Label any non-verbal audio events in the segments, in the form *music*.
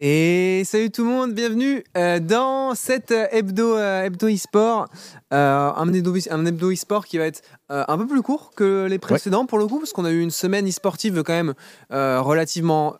Et salut tout le monde, bienvenue euh, dans cette euh, hebdo, euh, hebdo e-sport. Euh, un hebdo, un hebdo e-sport qui va être un peu plus court que les précédents pour le coup, parce qu'on a eu une semaine e-sportive quand même relativement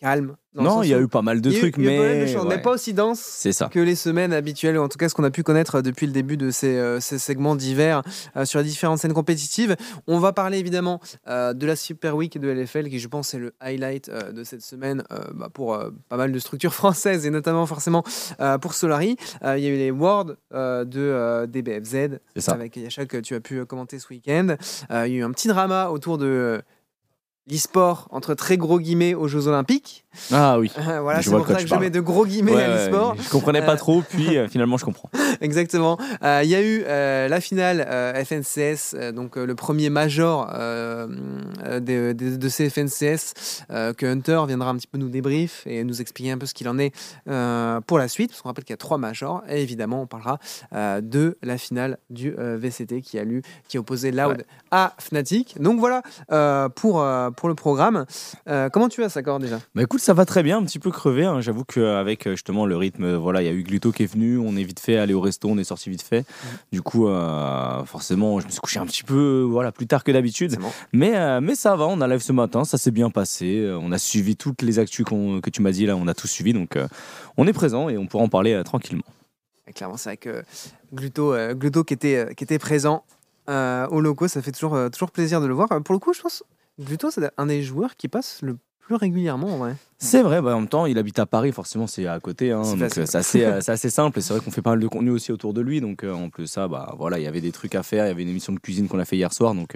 calme. Non, il y a eu pas mal de trucs, eu mais. ouais. mais pas aussi dense C'est ça. que les semaines habituelles, ou en tout cas ce qu'on a pu connaître depuis le début de ces, euh, ces segments divers euh, sur les différentes scènes compétitives. On va parler évidemment euh, de la Super Week de LFL, qui je pense est le highlight de cette semaine bah, pour pas mal de structures *laughs* françaises, et notamment forcément pour Solari. Il y a eu les Worlds de DBFZ, avec Yachak que tu as pu commenter ce week-end. Il y a eu un petit drama autour de... euh, l'e-sport entre très gros guillemets aux Jeux Olympiques. Ah oui. *laughs* voilà, Je c'est pour ça que je parles. mets de gros guillemets Ouais, à ouais, l'e-sport. Je comprenais Euh, pas trop, *laughs* puis euh, finalement je comprends. Exactement. Euh, Il y a eu euh, la finale euh, FNCS, euh, donc euh, le premier major euh, euh, de, de- de ces FNCS, euh, que Hunter viendra un petit peu nous débrief et nous expliquer un peu ce qu'il en est euh, pour la suite, parce qu'on rappelle qu'il y a trois majors, et évidemment on parlera euh, de la finale du euh, VCT qui a lu, qui opposait Loud à Fnatic. Donc voilà euh, pour, euh, pour le programme. Euh, comment tu vas, Sakor, déjà? Bah écoute, ça va très bien, un petit peu crevé. hein. J'avoue qu'avec euh, justement le rythme, euh, voilà, il y a eu Gluto qui est venu, on est vite fait allé au resto, on est sorti vite fait. Du coup, euh, forcément, je me suis couché un petit peu, euh, voilà, plus tard que d'habitude. Bon. Mais, euh, mais ça va, on a live ce matin, ça s'est bien passé. Euh, On a suivi toutes les actus que tu m'as dit là, on a tout suivi, donc euh, on est présent et on pourra en parler euh, tranquillement. Et clairement, c'est vrai que Gluto, euh, Gluto qui, était, euh, qui était présent euh, au loco, ça fait toujours, euh, toujours plaisir de le voir. Euh, Pour le coup, je pense Gluto, c'est un des joueurs qui passe le plus régulièrement en vrai. C'est vrai, bah, en même temps, il habite à Paris, forcément, c'est à côté. hein, C'est donc euh, c'est assez, *laughs* euh, c'est assez simple. Et c'est vrai qu'on fait pas mal de contenu aussi autour de lui. Donc euh, en plus ça, bah, voilà, il y avait des trucs à faire. Il y avait une émission de cuisine qu'on a fait hier soir. Donc,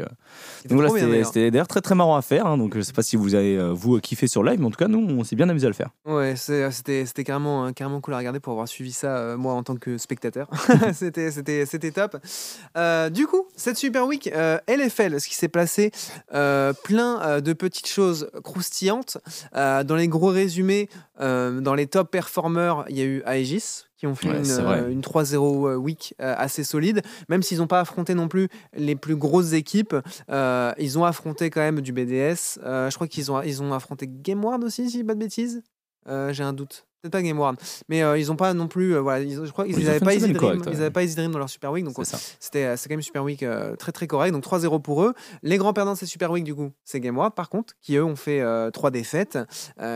C'était donc voilà, trop bien, c'était d'ailleurs. c'était d'ailleurs très très marrant à faire. hein. donc je sais pas si vous avez vous kiffé sur live, mais en tout cas, nous, on s'est bien amusé à le faire. Ouais, c'est- c'était c'était carrément, euh, carrément cool à regarder pour avoir suivi ça, euh, moi, en tant que spectateur. *laughs* *laughs* c'était c'était- c'était top. Euh, du coup, cette Super Week euh, LFL, ce qui s'est euh, plein euh, de petites choses croustillantes. Euh, dans les gros résumés, euh, dans les top performers, il y a eu Aegis qui ont fait Ouais, une, c'est vrai. euh, une 3-0 week euh, assez solide, même s'ils n'ont pas affronté non plus les plus grosses équipes. euh, ils ont affronté quand même du BDS. Euh, je crois qu'ils ont, ils ont affronté GameWard aussi, si pas de bêtises. Euh, J'ai un doute. Peut-être pas GameWard. Mais euh, ils n'ont pas non plus. euh, voilà, ils- je crois qu'ils n'avaient pas Easy Dream. Ils pas Easy Dream dans leur Super Week. Donc c'était euh, c'est quand même Super Week euh, très très correct. Donc 3-0 pour eux. Les grands perdants de cette Super Week, du coup, c'est GameWard par contre, qui eux ont fait euh, 3 défaites,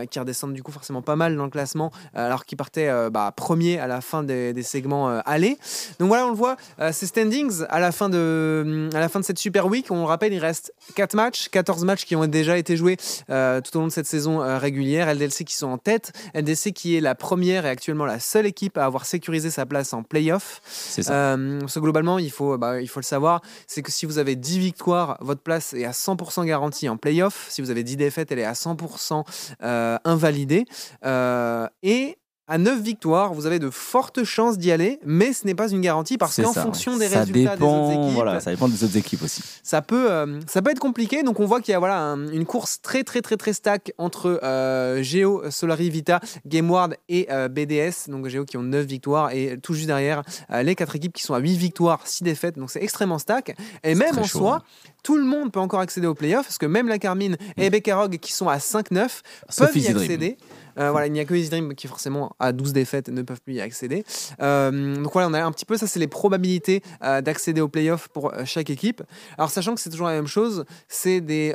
qui redescendent du coup forcément pas mal dans le classement, alors qu'ils partaient bah, premier à la fin des, des segments aller. Donc voilà, on le voit, ces standings à la, fin de, à la fin de cette Super Week, on le rappelle, il reste 4 matchs, 14 matchs qui ont déjà été joués tout au long de cette saison régulière. LDLC qui sont en tête, LDC qui est la première et actuellement la seule équipe à avoir sécurisé sa place en playoff. C'est ça. Euh, parce que globalement, il faut, bah, il faut le savoir, c'est que si vous avez 10 victoires, votre place est à 100% garantie en playoff. Si vous avez 10 défaites, elle est à 100% euh, invalidée. Euh, et à 9 victoires, vous avez de fortes chances d'y aller, mais ce n'est pas une garantie parce qu'en fonction des ça résultats dépend, des autres équipes, Voilà, ça dépend des autres équipes aussi. ça peut, euh, ça peut être compliqué. Donc on voit qu'il y a voilà, un- une course très très très très stack entre euh, Geo, Solari, Vita, GameWard et euh, BDS. Donc Geo qui ont 9 victoires et tout juste derrière euh, les quatre équipes qui sont à 8 victoires, 6 défaites. Donc c'est extrêmement stack. Et même en chaud, soi, hein. Tout le monde peut encore accéder aux playoffs parce que même la Carmine et Bekarog qui sont à 5-9 Sauf peuvent y accéder. Euh, *laughs* voilà, il n'y a que Easy Dream qui forcément a 12 défaites ne peuvent plus y accéder. Euh, donc voilà, on a un petit peu ça, c'est les probabilités euh, d'accéder aux playoffs pour chaque équipe. Alors sachant que c'est toujours la même chose, c'est des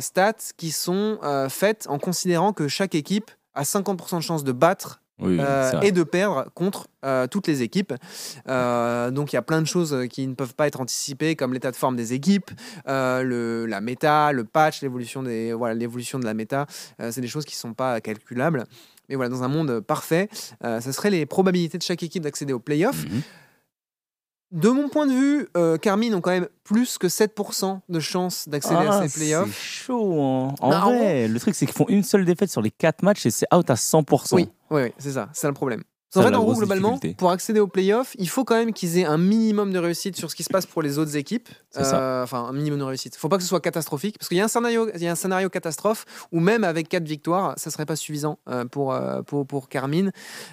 stats qui sont faites en considérant que chaque équipe a 50% de chance de battre Oui, euh, c'est et de perdre contre euh, toutes les équipes. Euh, donc il y a plein de choses qui ne peuvent pas être anticipées, comme l'état de forme des équipes, le, la méta, le patch, l'évolution des voilà l'évolution de la méta. C'est des choses qui ne sont pas calculables. Mais voilà, dans un monde parfait, ce seraient les probabilités de chaque équipe d'accéder aux playoffs. Mhm. De mon point de vue, euh, Carmine ont quand même plus que 7% de chances d'accéder Ah, à ces c'est playoffs. chaud. hein. En Bah, en vrai, le truc, c'est qu'ils font une seule défaite sur les 4 matchs et c'est out à 100%. Oui, oui, oui, c'est ça, c'est le problème. En fait, en gros, globalement, difficulté. pour accéder aux playoffs, il faut quand même qu'ils aient un minimum de réussite sur ce qui se passe pour les autres équipes. Euh, Enfin, un minimum de réussite. Il faut pas que ce soit catastrophique, parce qu'il y a un scénario, il y a un scénario catastrophe où même avec quatre victoires, ça serait pas suffisant euh, pour, euh, pour pour Carmine,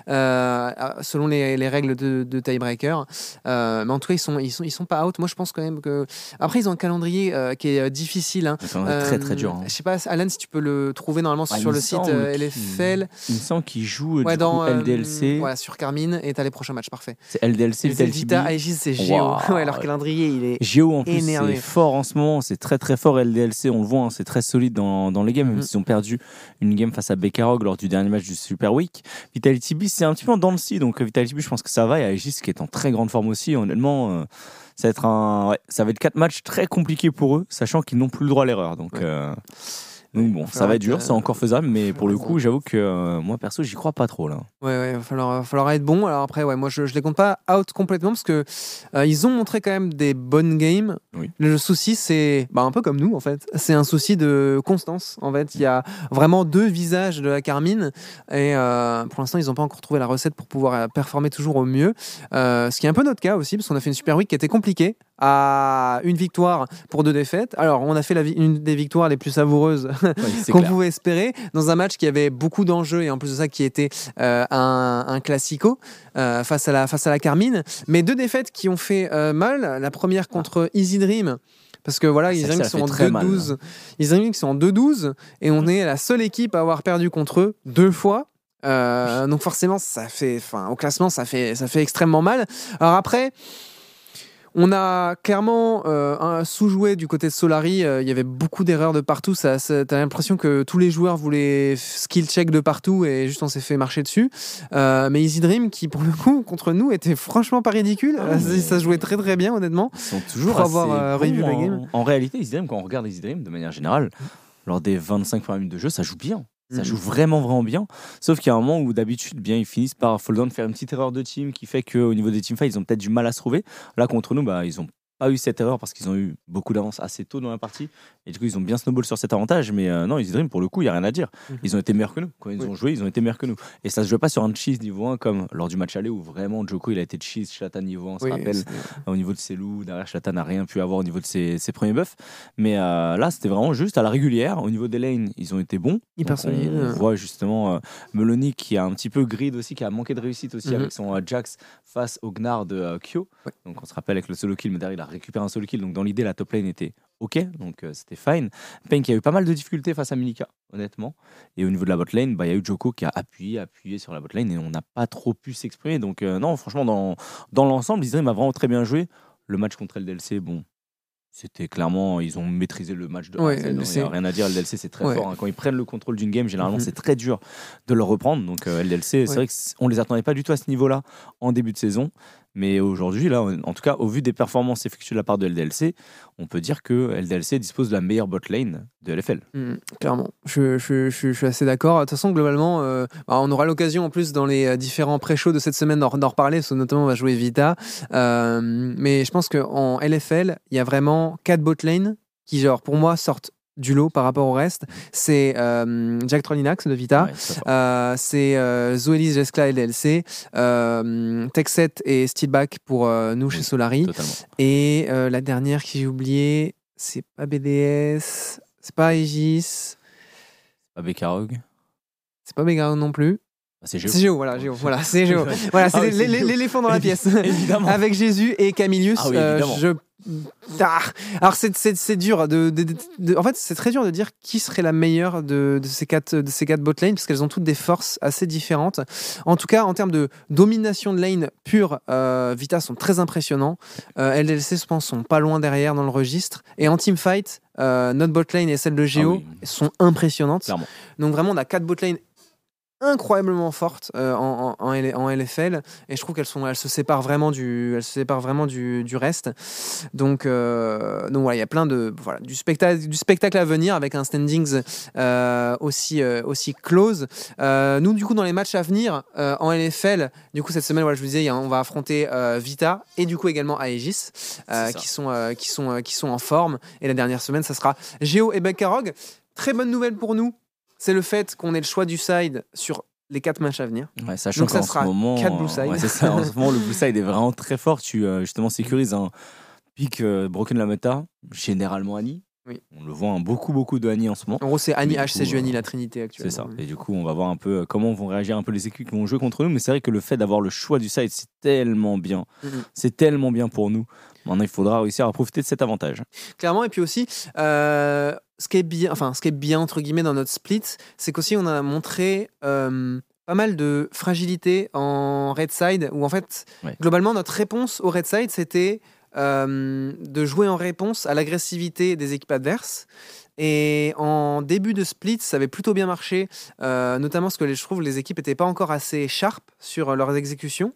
euh, selon les, les règles de, de tiebreaker. Euh, mais en tout cas, ils sont ils sont ils sont pas out. Moi, je pense quand même que après, ils ont un calendrier qui est difficile. hein. Très très dur. hein. Je sais pas, Alan, si tu peux le trouver normalement Ah, sur le site LFL. Il me semble qu'il joue euh, Ouais, du dans coup, LDLC. Voilà, sur Carmine et t'as les prochains matchs, parfait. C'est LDLC, C'est Vitality Vita. Aegis, c'est Géo. Waouh. *laughs* Ouais, leur calendrier, il est. Géo en plus Énervé. c'est fort en ce moment, c'est très très fort LDLC, on le voit, hein, c'est très solide dans, dans les games, même Mhm. s'ils ont perdu une game face à Bekarog lors du dernier match du Super Week. Vitality B c'est un petit peu en dents de scie, donc euh, Vitality B je pense que ça va, et Aegis qui est en très grande forme aussi, honnêtement, euh, ça va être un, ouais, ça va être quatre matchs très compliqués pour eux, sachant qu'ils n'ont plus le droit à l'erreur, donc. Ouais. euh, donc bon, ça va être, dur, c'est encore faisable, mais pour le coup, j'avoue que euh, moi perso, j'y crois pas trop là. Ouais, ouais, il va falloir, va falloir être bon. Alors après, ouais, moi, je, je les compte pas out complètement parce que euh, ils ont montré quand même des bonnes games. Oui. Le souci, c'est bah, un peu comme nous, en fait. C'est un souci de constance. En fait, il y a vraiment deux visages de la Carmine et euh, pour l'instant, ils n'ont pas encore trouvé la recette pour pouvoir performer toujours au mieux. Ce qui est un peu notre cas aussi, parce qu'on a fait une Super Week qui était compliquée à une victoire pour deux défaites. Alors, on a fait la une des victoires les plus savoureuses *laughs* qu'on pouvait espérer dans un match qui avait beaucoup d'enjeux et en plus de ça qui était euh, un, un classico euh, face, à la, face à la Carmine. Mais deux défaites qui ont fait euh, mal. La première contre Easy Dream. Parce que voilà, Ah, elle sont en très mal, 2-12. Easy Dream qui sont en 2-12 et on est la seule équipe à avoir perdu contre eux deux fois. Donc forcément, ça fait, enfin, au classement, ça fait, ça fait extrêmement mal. Alors après, on a clairement euh, un sous-joué du côté de Solari. euh, Il y avait beaucoup d'erreurs de partout. Ça, ça- T'as l'impression que tous les joueurs voulaient skill check de partout et juste on s'est fait marcher dessus. Euh, mais Easy Dream, qui pour le coup contre nous était franchement pas ridicule. Ah, mais- Ça jouait très très bien honnêtement. Ils sont toujours Pour avoir, revu la en, game. en réalité, Easy Dream, quand on regarde Easy Dream de manière générale, lors des 25 premières minutes de jeu, ça joue bien. Ça Mhm. joue vraiment, vraiment bien. Sauf qu'il y a un moment où d'habitude, bien, ils finissent par fall down, faire une petite erreur de team qui fait qu'au niveau des teamfights, ils ont peut-être du mal à se trouver. Là, contre nous, bah, ils ont pas eu cette erreur parce qu'ils ont eu beaucoup d'avance assez tôt dans la partie. Et du coup, ils ont bien snowball sur cet avantage. Mais euh, non, Easy Dream, pour le coup, il n'y a rien à dire. Mhm. Ils ont été meilleurs que nous. Quand ils Oui. ont joué, ils ont été meilleurs que nous. Et ça se joue pas sur un cheese niveau 1 comme lors du match aller où vraiment Joko, il a été cheese, Chlatan niveau 1, on se rappelle au niveau de ses loups. Derrière, Chlatan n'a rien pu avoir au niveau de ses, ses premiers buffs. Mais euh, là, c'était vraiment juste à la régulière. Au niveau des lanes, ils ont été bons. Hyper on solide. voit justement euh, Meloni qui a un petit peu grid aussi, qui a manqué de réussite aussi Mhm. avec son euh, Jax face au Gnar de euh, Kyo. Donc on se rappelle avec le solo kill, mais derrière il a récupéré un solo kill. Donc dans l'idée, la top lane était ok, donc euh, c'était fine. Pain qui a eu pas mal de difficultés face à Milika, honnêtement. Et au niveau de la bot lane, bah, il y a eu Joko qui a appuyé, appuyé sur la bot lane et on n'a pas trop pu s'exprimer. Donc euh, non, franchement, dans, dans l'ensemble, Israël m'a vraiment très bien joué. Le match contre LDLC, bon. C'était clairement, ils ont maîtrisé le match de A Ouais, hein, Il n'y a rien à dire. LDLC, c'est très Ouais. fort. hein. Quand ils prennent le contrôle d'une game, généralement, Mhm. c'est très dur de le reprendre. Donc, euh, LDLC, c'est vrai qu'on les attendait pas du tout à ce niveau-là en début de saison. Mais aujourd'hui, là, en tout cas, au vu des performances effectuées de la part de LDLC, on peut dire que LDLC dispose de la meilleure bot lane de LFL. Mm, clairement, je, suis assez d'accord. De toute façon, globalement, euh, bah, on aura l'occasion en plus dans les euh, différents pré-shows de cette semaine d'en reparler, parce que notamment on va jouer Vita. Euh, mais je pense qu'en LFL, il y a vraiment quatre bot lanes qui, genre, pour moi, sortent du lot par rapport au reste. C'est euh, Jack Trollinax de Vita. Ouais. Euh, c'est euh, Zoelis Jeskla LLC, euh, Texet et Steelback pour nous chez Oui, Solari. Totalement. Et la dernière que j'ai oubliée, c'est pas BDS, c'est pas Aegis, Pas Bekarog. c'est pas Megaro non plus. Ah, c'est Géo. C'est Géo, voilà, Géo. Voilà, c'est Géo. *laughs* Ouais. Voilà, c'est Ah l'éléphant dans la pièce. Évidemment. Avec Jésus et Camilius. Ah oui, euh, je... Ah Alors, c'est- dur. De, de- de- de- En fait, c'est très dur de dire qui serait la meilleure de, ces quatre, de ces quatre bot lanes, parce qu'elles ont toutes des forces assez différentes. En tout cas, en termes de domination de lane pure, euh, Vita sont très impressionnants. Euh, LLC, je pense, sont pas loin derrière dans le registre. Et en teamfight, euh, notre bot lane et celle de Géo Ah oui. sont impressionnantes. Clairement. Donc vraiment, on a quatre bot lanes incroyablement fortes euh, en, en, LFL et je trouve qu'elles sont elles se séparent vraiment du elles se séparent vraiment du, du reste. Donc euh, donc voilà il y a plein de voilà du spectacle du spectacle à venir avec un standings euh, aussi aussi close. Nous du coup dans les matchs à venir en LFL du coup cette semaine voilà je vous disais on va affronter Vita et du coup également Aegis qui sont qui sont qui sont en forme. Et la dernière semaine ça sera Géo et Bekarog très bonne nouvelle pour nous c'est le fait qu'on ait le choix du side sur les quatre matchs à venir. Ouais, sachant Donc ça qu'en ce sera moment, quatre Blue Side. ouais, ça. En ce moment, le Blue Side est vraiment très fort. Tu euh, justement sécurises un pic euh, Broken Lametta, généralement Annie. Oui. On le voit beaucoup, beaucoup de Annie en ce moment. En gros, c'est Annie Mais du HC coup, Juani, euh, la Trinité actuellement. C'est ça. Et du coup, on va voir un peu euh, comment vont réagir un peu les équipes qui vont jouer contre nous. Mais c'est vrai que le fait d'avoir le choix du side, c'est tellement bien. Mhm. C'est tellement bien pour nous. Maintenant, il faudra réussir à profiter de cet avantage. Clairement, et puis aussi, euh, ce, qui est bien, enfin, ce qui est bien, entre guillemets, dans notre split, c'est qu'aussi on a montré euh, pas mal de fragilité en red side, où en fait, Ouais. globalement, notre réponse au red side, c'était euh, de jouer en réponse à l'agressivité des équipes adverses. Et en début de split, ça avait plutôt bien marché, euh, notamment parce que je trouve les équipes n'étaient pas encore assez sharp sur euh, leurs exécutions.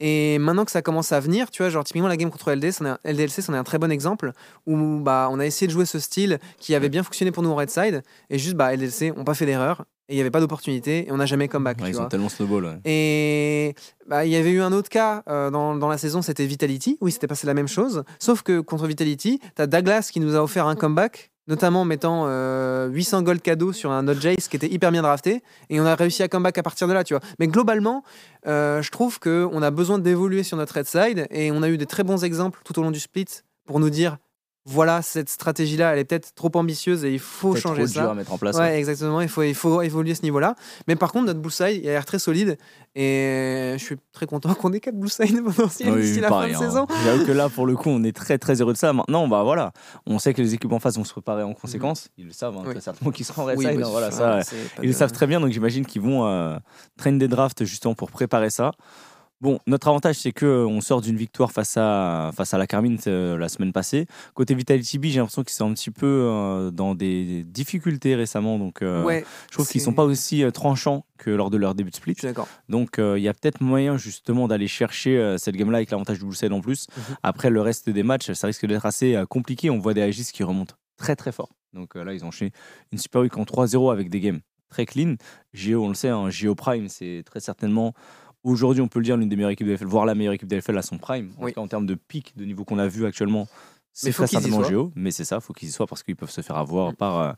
Et maintenant que ça commence à venir, tu vois, genre typiquement la game contre LD, c'en un- LDLC, c'en est un très bon exemple où bah, on a essayé de jouer ce style qui avait bien fonctionné pour nous en red side, et juste bah, LDLC n'ont pas fait d'erreur, et il n'y avait pas d'opportunité, et on n'a jamais comeback. Ouais, tu ils vois. ont tellement snowball. ouais. Et bah, il y avait eu un autre cas euh, dans, dans la saison, c'était Vitality, où il s'était passé la même chose. Sauf que contre Vitality, tu as Douglas qui nous a offert un comeback, notamment en mettant euh, 800 gold cadeaux sur un Node Jace qui était hyper bien drafté. Et on a réussi à comeback à partir de là, tu vois. Mais globalement, euh, je trouve qu'on a besoin d'évoluer sur notre red side, et on a eu des très bons exemples tout au long du split pour nous dire voilà, cette stratégie-là, elle est peut-être trop ambitieuse et il faut changer trop dur ça. à mettre en place. Ouais, ouais. exactement. Il faut, il faut évoluer à ce niveau-là. Mais par contre, notre Blue Side, il a l'air très solide. Et je suis très content qu'on ait 4 Blue Side potentiels Oui, d'ici la pareil, fin de hein. saison. J'avoue que là, pour le coup, on est très très heureux de ça. Maintenant, bah voilà, on sait que les équipes en face vont se préparer en conséquence. Ils le savent, hein, Oui. certainement qu'ils seront en red Oui, bah, hein, voilà, ça, ils le savent très bien, donc j'imagine qu'ils vont euh, traîner des drafts justement pour préparer ça. Bon, notre avantage, c'est que euh, on sort d'une victoire face à, face à la Carmine euh, la semaine passée. Côté Vitality B, j'ai l'impression qu'ils sont un petit peu euh, dans des difficultés récemment, donc euh, Ouais, je trouve qu'ils c'est- sont pas aussi tranchants que lors de leur début de split. Donc il y a peut-être moyen justement d'aller chercher cette game-là avec l'avantage du Side en plus. Mhm. Après le reste des matchs, ça risque d'être assez compliqué. On voit des Aegis qui remontent très très fort. Donc là, ils ont enchaîné une Super Week en 3-0 avec des games très clean. Geo, on le sait, hein, Geo Prime, c'est très certainement aujourd'hui, on peut le dire, l'une des meilleures équipes de LFL, voire la meilleure équipe de LFL à son prime. En Oui. tout cas, en termes de pic de niveau qu'on a vu actuellement. C'est très certainement. Géo, mais c'est ça, faut qu'ils y soient parce qu'ils peuvent se faire avoir par, euh,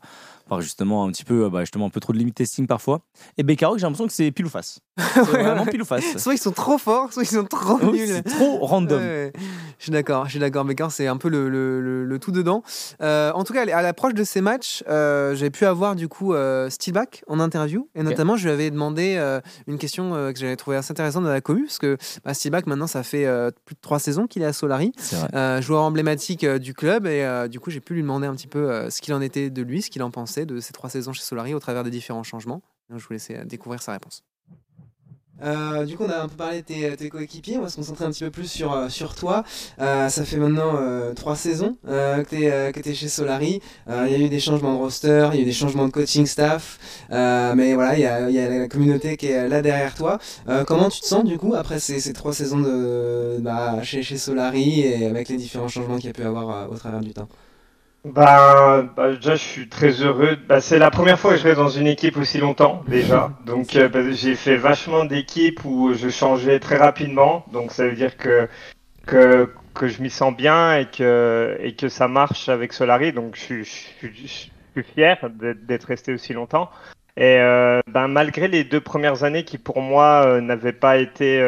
par justement un petit peu, euh, bah, justement un peu trop de limit testing parfois. Et Beccaro, j'ai l'impression que c'est pile ou face. *laughs* C'est vraiment pile ou face. Soit ils sont trop forts, soit ils sont trop Oui, nuls. c'est trop random. Ouais, je suis d'accord, je suis d'accord. Becker, c'est un peu le, le- le- le tout dedans. Euh, en tout cas, à l'approche de ces matchs, euh, j'ai pu avoir du coup euh, Steelback en interview. Et notamment, je lui avais demandé une question que j'avais trouvée assez intéressante dans la commu. Parce que bah, Steelback, maintenant, ça fait plus de trois saisons qu'il est à Solari. Joueur emblématique euh, du club. Et euh, du coup, j'ai pu lui demander un petit peu euh, ce qu'il en était de lui, ce qu'il en pensait de ces trois saisons chez Solari au travers des différents changements. Je vous laisse découvrir sa réponse. Euh, du coup, on a un peu parlé de tes, tes coéquipiers. On va se concentrer un petit peu plus sur, euh, sur toi. Euh, ça fait maintenant euh, trois saisons euh, que tu es, chez Solari. Euh, Il y a eu des changements de roster, il y a eu des changements de coaching staff. Euh, mais voilà, il y a, y a la communauté qui est là derrière toi. Euh, comment tu te sens du coup après ces, ces trois saisons de, bah, chez, chez Solari et avec les différents changements qu'il y a pu avoir euh, au travers du temps? Bah, bah, déjà, je suis très heureux. Bah, c'est la première fois que je reste dans une équipe aussi longtemps, déjà. *laughs* Donc, euh, bah, j'ai fait vachement d'équipes où je changeais très rapidement. Donc, ça veut dire que, que, que je m'y sens bien et que, et que ça marche avec Solari. Donc, je, suis- je, suis- je suis fier d'être resté aussi longtemps. Et euh, ben, malgré les deux premières années qui, pour moi, euh, n'avaient pas été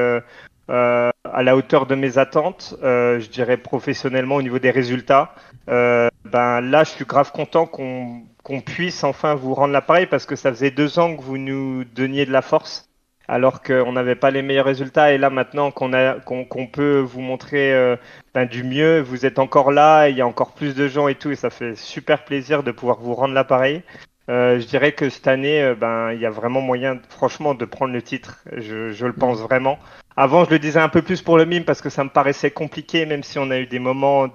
euh, à la hauteur de mes attentes, euh, je dirais professionnellement au niveau des résultats, euh, ben là, je suis grave content qu'on puisse enfin vous rendre l'appareil parce que ça faisait deux ans que vous nous donniez de la force alors qu'on n'avait pas les meilleurs résultats. Et là, maintenant qu'on peut vous montrer euh, ben, du mieux, vous êtes encore là, il y a encore plus de gens et tout, et ça fait super plaisir de pouvoir vous rendre l'appareil. Euh, je dirais que cette année, euh, ben, il y a vraiment moyen, franchement, de prendre le titre. Je, je le pense vraiment. Avant, je le disais un peu plus pour le mime parce que ça me paraissait compliqué, même si on a eu des moments où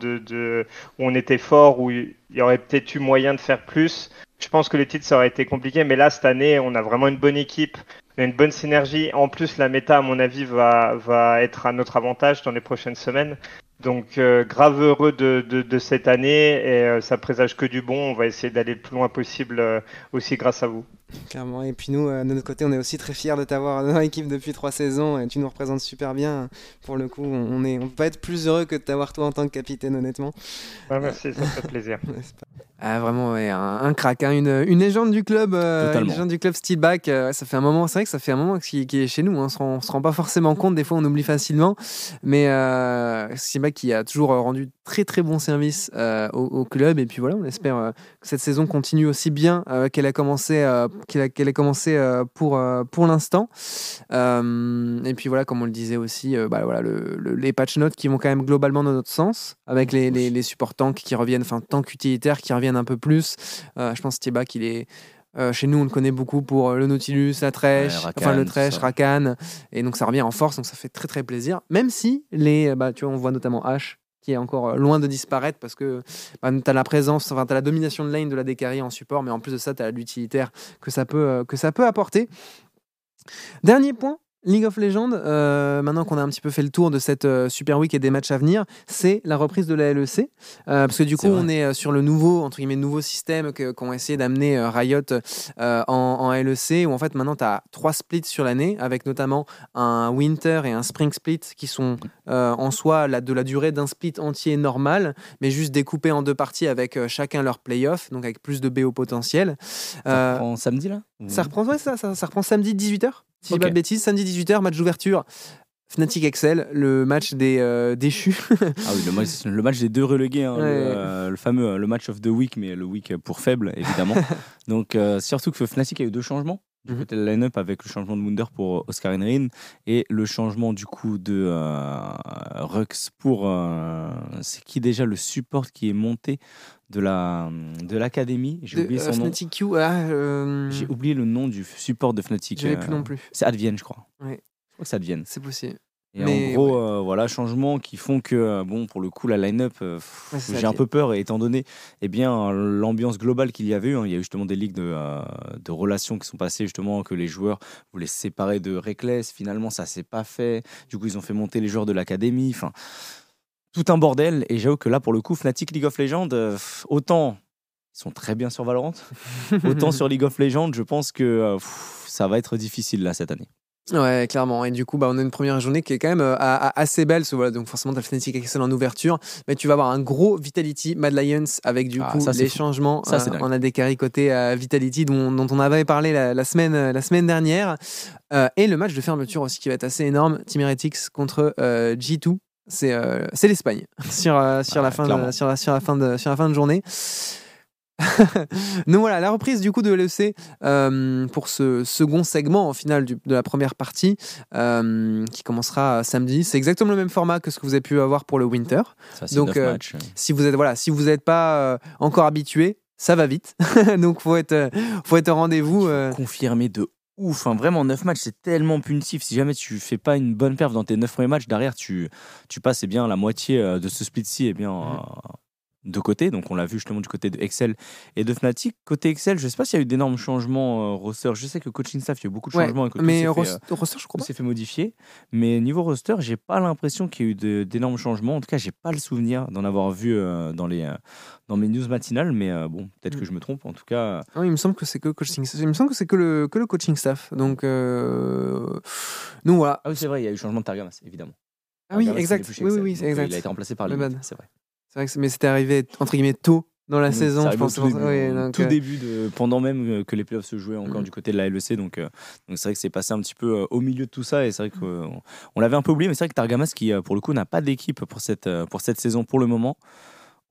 on était fort, où il y aurait peut-être eu moyen de faire plus. Je pense que le titre, ça aurait été compliqué, mais là, cette année, on a vraiment une bonne équipe, une bonne synergie. En plus, la méta, à mon avis, va, être à notre avantage dans les prochaines semaines. Donc, euh, grave heureux de cette année et euh, ça présage que du bon. On va essayer d'aller le plus loin possible euh, aussi grâce à vous. Clairement. Et puis nous, euh, de notre côté, on est aussi très fiers de t'avoir dans l'équipe depuis trois saisons et tu nous représentes super bien. Pour le coup, on est, on peut pas être plus heureux que de t'avoir toi en tant que capitaine, honnêtement. Ouais, merci, ça fait plaisir. *laughs* Ah, vraiment, ouais, un, un crack, hein, une, une légende du club, euh, une légende du club Steelback. euh, ça fait un moment, c'est vrai que ça fait un moment qu'il est chez nous. hein, on se rend, on se rend pas forcément compte, des fois on oublie facilement. Mais euh, Steelback qui a toujours rendu très très bon service euh, au, au club. Et puis voilà, on espère euh, que cette saison continue aussi bien euh, qu'elle a commencé, qu'elle a, commencé pour, pour l'instant. Et puis voilà, comme on le disait aussi, bah, voilà, le- le- les patch notes qui vont quand même globalement dans notre sens, avec les, les, les supports tanks qui reviennent, enfin tanks utilitaires qui reviennent un peu plus. Je pense que Steelback, il est. euh, chez nous, on le connaît beaucoup pour euh, le Nautilus, la Trèche, Ouais, Rakan, enfin le Trèche. Rakan, et donc ça revient en force, donc ça fait très très plaisir. Même si les, bah, tu vois, on voit notamment H qui est encore euh, loin de disparaître parce que bah, tu as la présence, enfin tu as la domination de lane de la Dekari en support, mais en plus de ça, tu as l'utilitaire que euh, que ça peut apporter. Dernier point. League of Legends, euh, maintenant qu'on a un petit peu fait le tour de cette euh, Super Week et des matchs à venir, c'est la reprise de la LEC. Euh, parce que du coup, on est sur le nouveau, entre guillemets, nouveau système qu'ont essayé d'amener Riot en, en LEC, où en fait maintenant tu as trois splits sur l'année, avec notamment un Winter et un Spring Split qui sont en soi la, de la durée d'un split entier normal, mais juste découpés en deux parties avec chacun leur playoff, donc avec plus de BO potentiel. Ça reprend samedi là? ça reprend, ouais, ça, ça, ça reprend samedi 18h, si je dis Ok. pas de bêtises, samedi 18h, match d'ouverture. Fnatic Excel, le match des euh, déchus. Ah oui, le match, le match des deux relégués, hein, Ouais. le, euh, le fameux euh, le match of the week, mais le week pour faible, évidemment. *laughs* Donc, euh, surtout que Fnatic a eu deux changements. Du Mhm. côté de la line-up avec le changement de Wunder pour Oscar Henrin et le changement du coup de Rux pour. c'est qui déjà le support qui est monté de la de l'académie J'ai oublié euh, son nom. Fnatic Q, ah, euh, J'ai oublié le nom du support de Fnatic. je l'ai euh, plus non plus. C'est Advienne, je crois. Ouais. Je crois que c'est Advienne. C'est possible. Et Mais en gros, euh, voilà, changements qui font que, bon, pour le coup, la line-up, euh, Ouais, j'ai un peu peur, et étant donné eh bien, l'ambiance globale qu'il y avait eu, hein, il y a eu justement des ligues de, euh, de relations qui sont passées, justement, que les joueurs voulaient se séparer de Reckless. Finalement, ça s'est pas fait. Du coup, ils ont fait monter les joueurs de l'académie. Enfin, tout un bordel. Et j'avoue que là, pour le coup, Fnatic League of Legends, euh, autant ils sont très bien sur Valorant, *laughs* autant sur League of Legends, je pense que euh, pff, ça va être difficile là cette année. Ouais, clairement. Et du coup, bah, on a une première journée qui est quand même euh, assez belle. voilà, donc forcément, tu as Fnatic Excel en ouverture. Mais tu vas avoir un gros Vitality Mad Lions avec du Ah, coup ça, les fou. changements. Ça, euh, on a des carrés côté euh, Vitality dont, dont on avait parlé la, la semaine, la semaine dernière. Et le match de fermeture aussi qui va être assez énorme. Team Heretics contre euh, G2. C'est euh, c'est l'Espagne *laughs* sur, euh, sur, la fin de, clairement. sur, la, sur, la fin de, sur la fin de journée. *laughs* Donc voilà, la reprise du coup de l'EC euh, pour ce second segment au final du- de la première partie euh, qui commencera samedi. C'est exactement le même format que ce que vous avez pu avoir pour le Winter. Ça, Donc, euh. Si vous êtes voilà, si vous n'êtes pas euh, encore habitué, ça va vite. *laughs* Donc faut être faut être au rendez-vous. euh. confirmé de ouf. Enfin, vraiment, 9 matchs, c'est tellement punitif. Si jamais tu fais pas une bonne perf dans tes 9 premiers matchs, derrière, tu, tu passes eh bien, la moitié euh, de ce split-ci eh bien, Mhm. De côté. Donc, on l'a vu justement du côté de Excel et de Fnatic. Côté Excel, je sais pas s'il y a eu d'énormes changements euh, roster. Je sais que coaching staff, il y a eu beaucoup de Ouais, changements. et que tout mais fait, euh, roster, je crois s'est fait modifier. Mais niveau roster, j'ai pas l'impression qu'il y a eu d'énormes changements. En tout cas, j'ai pas le souvenir d'en avoir vu euh, dans, les, euh, dans mes news matinales. Mais bon, peut-être Mm. que je me trompe. En tout cas, Non, il me semble que c'est que coaching. Il me semble que c'est que le que le coaching staff. Donc donc voilà. ah oui, c'est vrai, il y a eu changement de Targamas, évidemment. Ah oui, exact. Oui oui oui, exact. Il a été remplacé par bad. c'est vrai. C'est vrai que mais c'était arrivé entre guillemets tôt dans la Oui, saison, je pense. tout début, donc, tout euh, début de, pendant même euh, que les playoffs se jouaient encore Mhm. du côté de la LEC. Donc, euh, donc c'est vrai que c'est passé un petit peu euh, au milieu de tout ça. Et c'est vrai qu'on on l'avait un peu oublié. Mais c'est vrai que Targamas, qui pour le coup n'a pas d'équipe pour cette, pour cette saison pour le moment.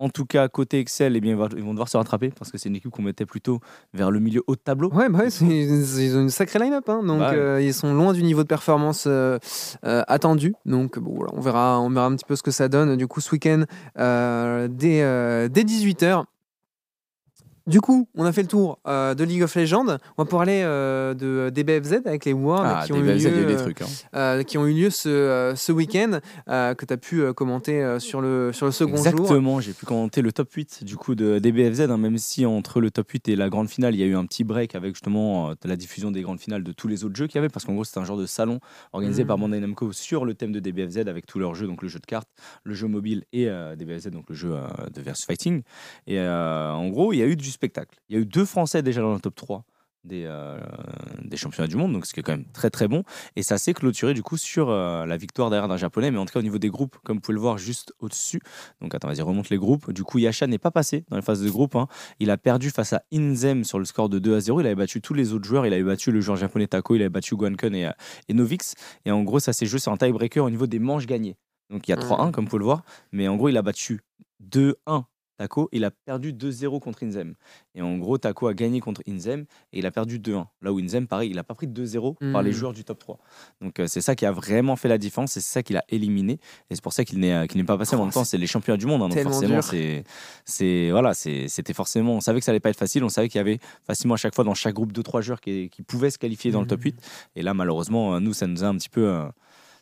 En tout cas, côté Excel, eh bien, ils vont devoir se rattraper parce que c'est une équipe qu'on mettait plutôt vers le milieu haut de tableau. Ouais, bah ouais, c'est- ils ont une sacrée line-up, hein, donc Bah euh, ils sont loin du niveau de performance euh, euh, attendu. Donc bon, voilà, on verra, on verra un petit peu ce que ça donne. Du coup, ce week-end dès, dès 18h. Du coup, on a fait le tour euh, de League of Legends. On va parler euh, de DBFZ avec les Worlds Ah, qui, ont des eu BFZ, il y a lieu, eu des euh, trucs. hein. euh, qui ont eu lieu ce, ce week-end, que tu as pu commenter sur, le, sur le second jour. Exactement, j'ai pu commenter le top 8 du coup de DBFZ, hein, même si entre le top 8 et la grande finale, il y a eu un petit break avec justement la diffusion des grandes finales de tous les autres jeux qu'il y avait, parce qu'en gros c'était un genre de salon organisé Mhm. par Bandai Namco sur le thème de DBFZ avec tous leurs jeux, donc le jeu de cartes, le jeu mobile et DBFZ, donc le jeu de versus fighting. Et en gros, il y a eu du spectacle. Il y a eu deux Français déjà dans le top 3 des, euh, des championnats du monde, donc ce qui est quand même très très bon. Et ça s'est clôturé du coup sur euh, la victoire derrière d'un japonais, mais en tout cas au niveau des groupes, comme vous pouvez le voir juste au-dessus. Donc attends, vas-y, remonte les groupes. Du coup, Yasha n'est pas passé dans les phases de groupe. hein. Il a perdu face à Inzem sur le score de 2 à 0. Il avait battu tous les autres joueurs. Il avait battu le joueur japonais Tako, il avait battu Guankun et, euh, et Novix. Et en gros, ça s'est joué sur un tiebreaker au niveau des manches gagnées. Donc il y a 3-1, comme vous pouvez le voir. Mais en gros, il a battu 2-1 Taco, il a perdu 2-0 contre Inzem. Et en gros, Taco a gagné contre Inzem et il a perdu 2-1. Là où Inzem, pareil, il n'a pas pris 2-0 par les Mm. joueurs du top 3. Donc euh, c'est ça qui a vraiment fait la différence et c'est ça qu'il a éliminé. Et c'est pour ça qu'il n'est euh, n'est pas passé. En Oh, même temps, c'est les champions du monde. hein, donc forcément, c'est voilà, c'était forcément. On savait que ça allait pas être facile. On savait qu'il y avait facilement à chaque fois dans chaque groupe 2-3 joueurs qui, qui pouvaient se qualifier dans le top Mhm. 8. Et là, malheureusement, euh, nous, ça nous a un petit peu. euh,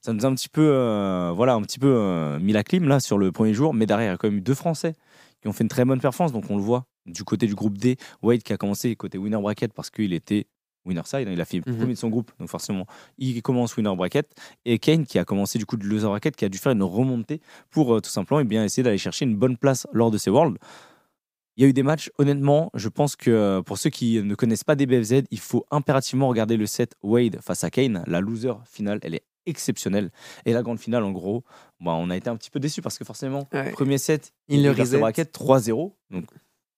ça nous a un petit peu, euh, voilà, un petit peu mis la clim là sur le premier jour, mais derrière il y a quand même eu deux Français qui ont fait une très bonne performance, donc on le voit du côté du groupe D, Wade qui a commencé côté winner bracket parce qu'il était winner side, hein, il a fait Mhm. premier de son groupe, donc forcément il commence winner bracket, et Kane qui a commencé du coup de loser bracket, qui a dû faire une remontée pour euh, tout simplement et bien essayer d'aller chercher une bonne place lors de ces Worlds. Il y a eu des matchs, honnêtement, je pense que euh, pour ceux qui ne connaissent pas DBFZ, il faut impérativement regarder le set Wade face à Kane. La loser finale, elle est exceptionnelle. Et la grande finale, en gros, bah, on a été un petit peu déçus parce que forcément, Ouais. premier set, Il le reset. bracket 3-0. Donc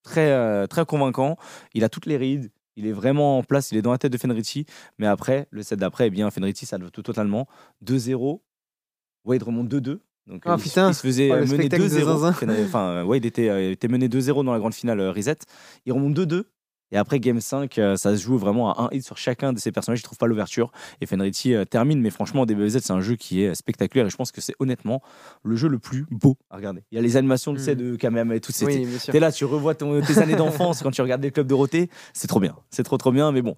très, euh, très convaincant. Il a toutes les rides. Il est vraiment en place. Il est dans la tête de Fenrici. Mais après, le set d'après, eh bien, Fenrici, ça le tout totalement. 2-0. Wade remonte 2-2. Donc, Ah, euh, il, putain. il se faisait Oh, mener spectacle de 2-0. zinzin. Fen- Enfin, Wade était, était mené 2-0 dans la grande finale reset. Il remonte 2-2. Et après Game 5, euh, ça se joue vraiment à un hit sur chacun de ces personnages. Je trouve pas l'ouverture. Et Fenrici euh, termine. Mais franchement, DBZ, c'est un jeu qui est spectaculaire. Et je pense que c'est honnêtement le jeu le plus beau à regarder. Il y a les animations tu sais, Mm. de Kamehameha et tout. Oui. T'es là, tu revois ton- tes années d'enfance *laughs* quand tu regardes les clubs Dorothée. C'est trop bien. C'est trop, trop bien. Mais bon,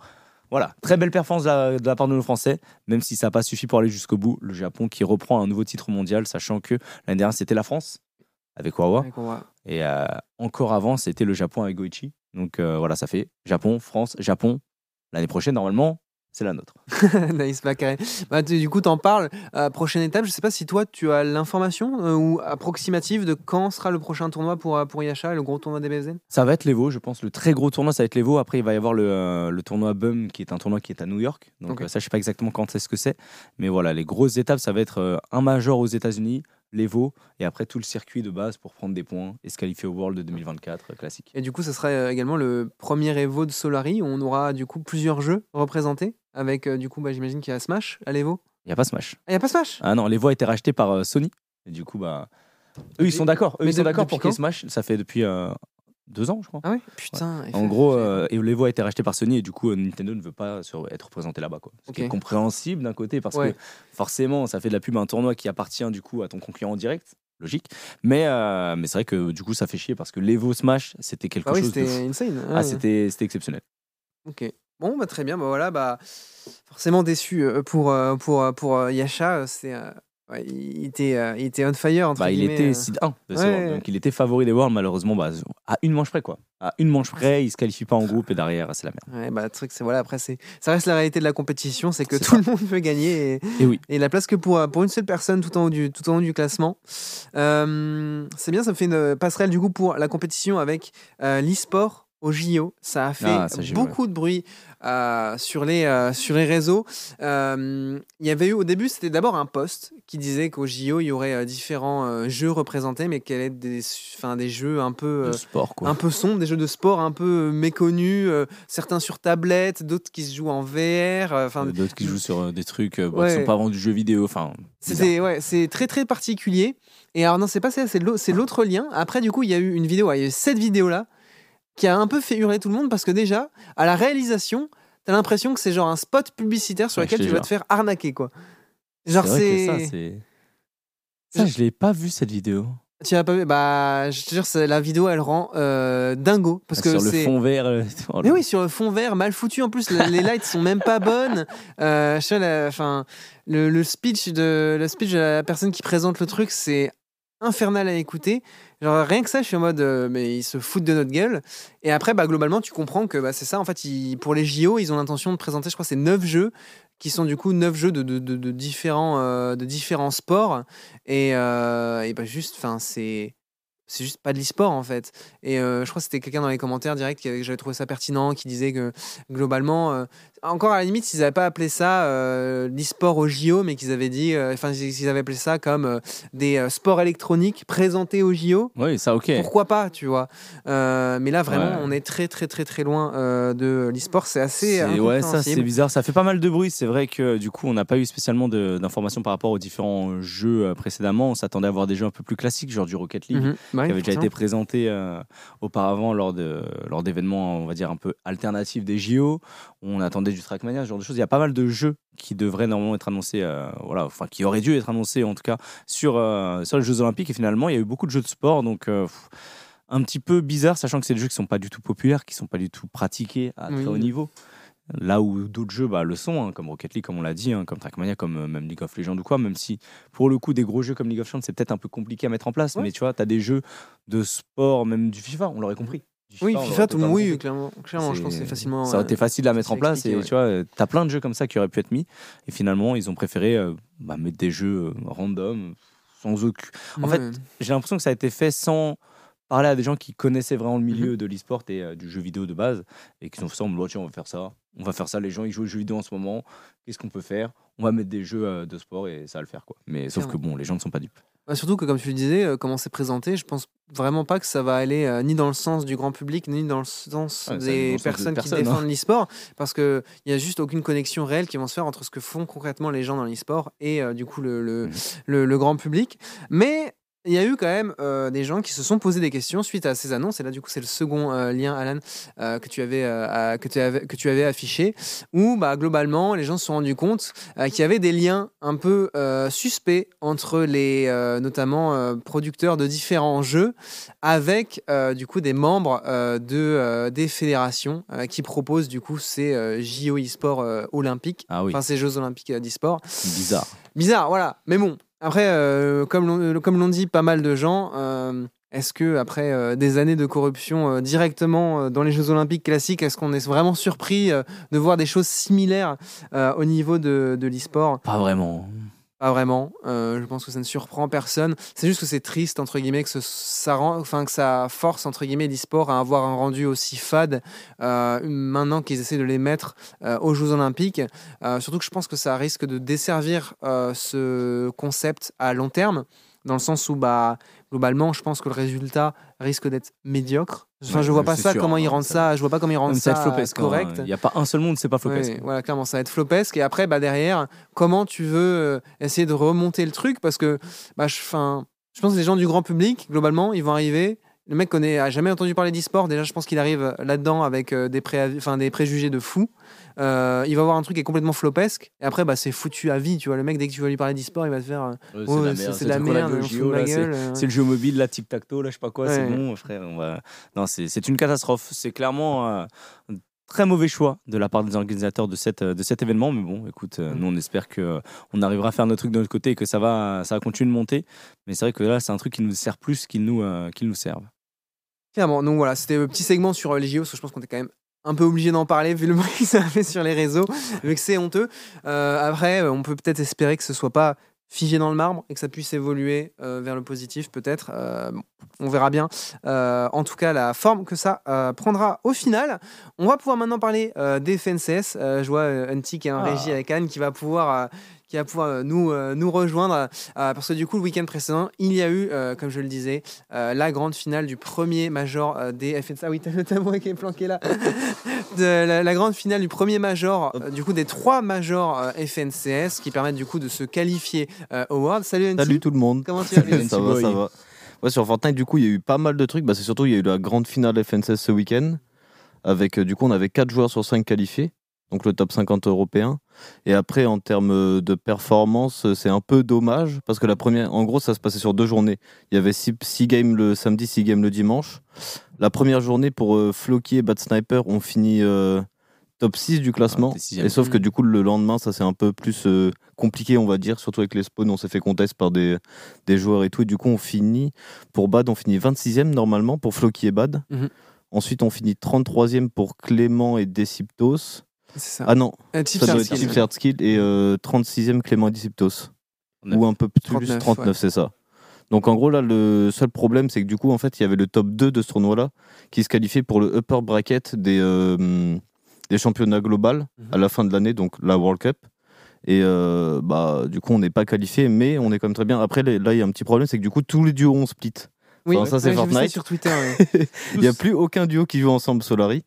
voilà. Très belle performance de la, de la part de nos Français, même si ça n'a pas suffi pour aller jusqu'au bout. Le Japon qui reprend un nouveau titre mondial, sachant que l'année dernière, c'était la France avec Wawa. Et euh, encore avant, c'était le Japon avec Goichi. Donc euh, voilà, ça fait Japon, France, Japon. L'année prochaine, normalement, c'est la nôtre. *laughs* nice, carré. Bah, tu- du coup, t'en parles. Euh, prochaine étape, je sais pas si toi, tu as l'information euh, ou approximative de quand sera le prochain tournoi pour, pour Yasha, le gros tournoi des BFZ Ça va être l'Evo, je pense. Le très gros tournoi, ça va être l'Evo. Après, il va y avoir le, euh, le tournoi BUM, qui est un tournoi qui est à New York. Donc, Ok. euh, ça, je sais pas exactement quand c'est ce que c'est. Mais voilà, les grosses étapes, ça va être euh, un major aux États-Unis, l'Evo, et après tout le circuit de base pour prendre des points et se qualifier au World de 2024, euh, classique. Et du coup, ce sera euh, également le premier Evo de Solari où on aura du coup plusieurs jeux représentés. Avec du coup, bah, j'imagine qu'il y a Smash à l'Evo. Il n'y a pas Smash. Ah, il n'y a pas Smash? Ah non, l'Evo a été racheté par euh, Sony. Et du coup, bah. Eux, ils sont d'accord. Eux, Mais ils sont d'accord pour qu'il y ait Smash. Ça fait depuis euh, deux ans, je crois. Ah ouais Putain. En gros, euh, et l'Evo a été racheté par Sony et du coup, euh, Nintendo ne veut pas sur- être représenté là-bas. Quoi. Ce qui est compréhensible d'un côté parce Ouais. que forcément, ça fait de la pub à un tournoi qui appartient du coup à ton concurrent en direct. Logique. Mais, euh, mais c'est vrai que du coup, ça fait chier parce que l'Evo Smash, c'était quelque Ah oui, chose de. c'était insane. Ah, c'était c'était exceptionnel. Ok. Bon, bah, très bien. Bah, voilà, bah, forcément déçu euh, pour, pour, pour euh, Yasha. C'est, ouais, il, était, euh, il était on fire. Entre Bah, il était seed 1 de Ouais. Donc il était favori des Worlds, malheureusement, bah, à une manche près. quoi. À une manche près, il se qualifie pas en groupe et derrière, c'est la merde. Ouais, bah, le truc, c'est voilà, après, c'est, ça reste la réalité de la compétition, c'est que tout le monde veut gagner et, Et oui. et la place que pour, pour une seule personne tout en haut du, tout en haut du classement. Euh, c'est bien, ça fait une passerelle du coup pour la compétition avec euh, l'e-sport au JO. Ça a fait Ah, ça, beaucoup de bruit euh, sur, les, euh, sur les réseaux. Euh, il y avait eu au début, c'était d'abord un post qui disait qu'au JO, il y aurait différents jeux représentés, mais qu'elle est des, enfin, des jeux un peu. sport, quoi. un peu sombres, des jeux de sport un peu méconnus, certains sur tablette, d'autres qui se jouent en VR. Enfin, D'autres qui jouent sur des trucs bon, Ouais. qui sont pas vraiment du jeu vidéo. C'était ouais, c'est très très particulier. Et alors non, c'est pas ça, c'est l'au- c'est l'autre lien. Après, du coup, il y a eu une vidéo, ouais, il y a eu cette vidéo là qui a un peu fait hurler tout le monde parce que déjà, à la réalisation, t'as l'impression que c'est genre un spot publicitaire sur Ouais, lequel tu vas te faire arnaquer quoi. Genre C'est ça. Ça, je l'ai pas vu cette vidéo. tu as pas vu, bah, je te jure, la vidéo elle rend euh, dingo parce que sur le fond vert. euh, *laughs* oh Mais oui, sur le fond vert, mal foutu. En plus, les lights sont même pas bonnes. Euh, je sais, la- enfin, le, le speech de le speech de la personne qui présente le truc, c'est infernal à écouter. Genre rien que ça, je suis en mode, euh, mais ils se foutent de notre gueule. Et après, bah globalement, tu comprends que bah, c'est ça. En fait, pour les JO, ils ont l'intention de présenter, je crois, c'est neuf jeux qui sont du coup neuf jeux de, de, de- différents euh, de différents sports. Et, euh, et bah juste, c'est c'est juste pas de l'e-sport en fait. Et euh, je crois que c'était quelqu'un dans les commentaires direct qui j'avais trouvé ça pertinent, qui disait que globalement, euh, encore à la limite, s'ils n'avaient pas appelé ça euh, l'e-sport au JO, mais qu'ils avaient dit, euh, enfin, s'ils avaient appelé ça comme des sports électroniques présentés au JO. Oui, ça, ok. Pourquoi pas, tu vois Mais là, vraiment, Ouais. on est très, très, très, très loin de l'e-sport. C'est assez. Ouais, ça c'est bizarre. Ça fait pas mal de bruit. C'est vrai que du coup, on n'a pas eu spécialement d'informations par rapport aux différents jeux précédemment. On s'attendait à voir des jeux un peu plus classiques, genre du Rocket League, Mhm. Ouais, qui avait déjà été présenté euh, auparavant lors de lors d'événements, on va dire un peu alternatifs des JO. On attendait du Trackmania, ce genre de choses. Il y a pas mal de jeux qui devraient normalement être annoncés, euh, voilà, enfin qui auraient dû être annoncés en tout cas sur euh, sur les Jeux Olympiques. Et finalement, il y a eu beaucoup de jeux de sport, donc. pff, un petit peu bizarre, sachant que c'est des jeux qui sont pas du tout populaires, qui sont pas du tout pratiqués à très haut niveau. Là où d'autres jeux bah, le sont, hein, comme Rocket League, comme on l'a dit, hein, comme Trackmania, comme euh, même League of Legends ou quoi, même si pour le coup, des gros jeux comme League of Legends, c'est peut-être un peu compliqué à mettre en place, Ouais. mais tu vois, tu as des jeux de sport, même du FIFA, on l'aurait compris. Oui, FIFA, tout le monde, oui, clairement. Clairement, je pense que c'est facilement. Ça aurait été euh, facile à mettre en place et ouais. tu vois, t'as plein de jeux comme ça qui auraient pu être mis et finalement ils ont préféré euh, bah, mettre des jeux random sans aucun. En fait, j'ai l'impression que ça a été fait sans parler à des gens qui connaissaient vraiment le Mhm. milieu de l'e-sport et euh, du jeu vidéo de base et qui sont fait ça Oh, tiens on va faire ça on va faire ça. Les gens ils jouent aux jeux vidéo en ce moment. Qu'est-ce qu'on peut faire? On va mettre des jeux euh, de sport et ça va le faire quoi. Mais sauf que bon les gens ne sont pas dupes. Bah, surtout que, comme tu le disais, euh, comment c'est présenté, je pense vraiment pas que ça va aller ni dans le sens du grand public, ni dans le sens Ouais, des le personnes qui hein. défendent l'e-sport, parce qu'il n'y a juste aucune connexion réelle qui va se faire entre ce que font concrètement les gens dans l'e-sport et du coup le, le, le- le grand public. Mais il y a eu quand même euh, des gens qui se sont posé des questions suite à ces annonces. Et là, du coup, c'est le second euh, lien, Alan, euh, que, tu avais, à- que, tu avais, que tu avais affiché, où bah, globalement, les gens se sont rendus compte qu'il y avait des liens un peu suspects entre les, notamment, producteurs de différents jeux avec, du coup, des membres de, des fédérations qui proposent, du coup, ces JO e-sport olympiques, ah oui enfin, ces Jeux olympiques d'e-sport. bizarre Bizarre, voilà. Mais bon, après, euh, comme l'ont comme l'ont dit pas mal de gens, euh, est-ce que après euh, des années de corruption euh, directement euh, dans les Jeux Olympiques classiques, est-ce qu'on est vraiment surpris euh, de voir des choses similaires euh, au niveau de, de l'e-sport? Pas vraiment Pas vraiment. Euh, je pense que ça ne surprend personne. C'est juste que c'est triste entre guillemets que ça rend, enfin ça force entre guillemets l'e-sport à avoir un rendu aussi fade euh, maintenant qu'ils essaient de les mettre euh, aux Jeux Olympiques. Surtout que je pense que ça risque de desservir ce concept à long terme, dans le sens où bah globalement, je pense que le résultat risque d'être médiocre. Enfin, Ouais, je vois pas ça sûr, comment hein, ils rendent ça- ça. Je vois pas comment ils rendent ça flopesque, hein. correct. il n'y a pas un seul monde c'est pas flopesque Ouais, voilà, clairement, ça va être flopesque. Et après, bah, derrière, comment tu veux euh, essayer de remonter le truc? Parce que bah, je, 'fin, je pense que les gens du grand public, globalement, ils vont arriver. Le mec connaît, a jamais entendu parler d'e-sport. Déjà, je pense qu'il arrive là-dedans avec euh, des, 'fin, des préjugés de fou. Euh, il va voir un truc qui est complètement flopesque. Et après, bah, c'est foutu à vie. Tu vois, le mec, dès que tu vas lui parler d'e-sport, il va te faire. euh, la c'est de la merde, c'est- euh. Le jeu mobile, là, tic-tac-toe, là, je sais pas quoi, c'est bon, frère. On va... Non, c'est c'est une catastrophe. C'est clairement un très mauvais choix de la part des organisateurs de, cette, de cet événement. Mais bon, écoute, euh, Mm. nous, on espère qu'on arrivera à faire notre truc de notre côté et que ça va, ça va continuer de monter. Mais c'est vrai que là, c'est un truc qui nous sert plus qu'il nous, euh, qu'il nous serve. Clairement, donc voilà, c'était le petit segment sur euh, les JO, parce que je pense qu'on est quand même un peu obligé d'en parler vu le *laughs* bruit que ça a fait sur les réseaux, vu que c'est honteux. Euh, après, euh, on peut peut-être espérer que ce soit pas figé dans le marbre et que ça puisse évoluer euh, vers le positif, peut-être. Euh, on verra bien. Euh, en tout cas, la forme que ça prendra au final. On va pouvoir maintenant parler des FNCS. Je vois Unti qui est en Ah. régie avec Anne qui va pouvoir. Qui va pouvoir euh, nous, euh, nous rejoindre euh, parce que du coup le week-end précédent il y a eu euh, comme je le disais euh, la grande finale du premier major euh, des FNCS. Ah oui, t'as le tabouret qui est planqué là. *laughs* De la, la grande finale du premier major, euh, du coup des trois majors euh, FNCS qui permettent du coup de se qualifier euh, au World. Salut Anti. Salut tout le monde. Comment tu vas *laughs* ça va, ça va. Ouais, sur Fortnite, du coup, il y a eu pas mal de trucs. Bah, c'est surtout, il y a eu la grande finale FNCS ce week-end. Avec, du coup, on avait 4 joueurs sur 5 qualifiés. Donc le top 50 européen. Et après, en termes de performance, c'est un peu dommage. Parce que la première, en gros, ça se passait sur deux journées. Il y avait 6 games le samedi, 6 games le dimanche. La première journée pour euh, Floki et Bad Sniper, on finit euh, top 6 du classement. Ah, et sauf que Mhm. du coup, le lendemain, ça c'est un peu plus euh, compliqué, on va dire. Surtout avec les spawns, on s'est fait contest par des, des joueurs et tout. Et du coup, on finit, pour Bad, on finit 26e normalement pour Floki et Bad. Mhm. Ensuite, on finit 33e pour Clément et Deciptos. Ça. Ah non, Euh, Tips ça doit être Skill et euh, 36e Clément et Deciptos. Ou un peu plus, 39, 39, ouais. c'est ça. Donc en gros, là, le seul problème, c'est que du coup, en fait, il y avait le top 2 de ce tournoi-là qui se qualifiait pour le upper bracket des, euh, des championnats global Mhm. à la fin de l'année, donc la World Cup. Et euh, bah, du coup, on n'est pas qualifié, mais on est quand même très bien. Après, les- là, il y a un petit problème, c'est que du coup, tous les duos ont split. Oui, Enfin, ça, c'est ouais, j'ai vu ça Fortnite. sur Twitter. *laughs* Il n'y a plus aucun duo qui joue ensemble Solari.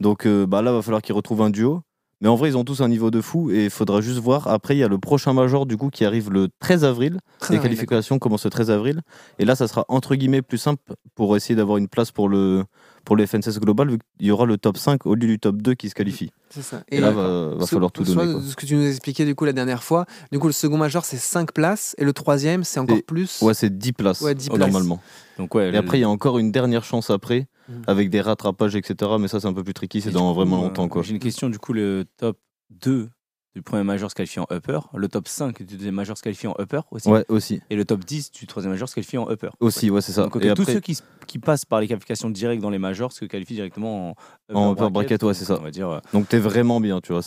Donc euh, bah, là, va falloir qu'ils retrouvent un duo. Mais en vrai, ils ont tous un niveau de fou et il faudra juste voir. Après, il y a le prochain Major du coup qui arrive le 13 avril. Très Les qualifications commencent le 13 avril. Et là, ça sera entre guillemets plus simple pour essayer d'avoir une place pour le, pour le FNCS Global, vu qu'il y aura le top 5 au lieu du top 2 qui se qualifie. C'est ça. Et, là, va, va falloir tout donner. quoi. ce que tu nous expliquais du coup la dernière fois. Du coup, le second major c'est 5 places et le troisième c'est encore Et- plus. Ouais, c'est 10 places, Ouais, 10 normalement. Donc ouais. Et après, il y a encore une dernière chance après, Mhm. avec des rattrapages, etc. Mais ça, c'est un peu plus tricky, c'est dans coup, vraiment euh, longtemps. quoi. J'ai une question, du coup, le top 2 du premier major se qualifie en upper, le top 5 du deuxième major se qualifie en upper aussi, Ouais, aussi. et le top 10 du troisième major se qualifie en upper. Aussi, ouais, c'est ça. Donc Et tous après, ceux qui, passent par les qualifications directes dans les majors se qualifient directement en En upper bracket, ouais, c'est ça. On va dire. euh, donc t'es vraiment bien, tu vois.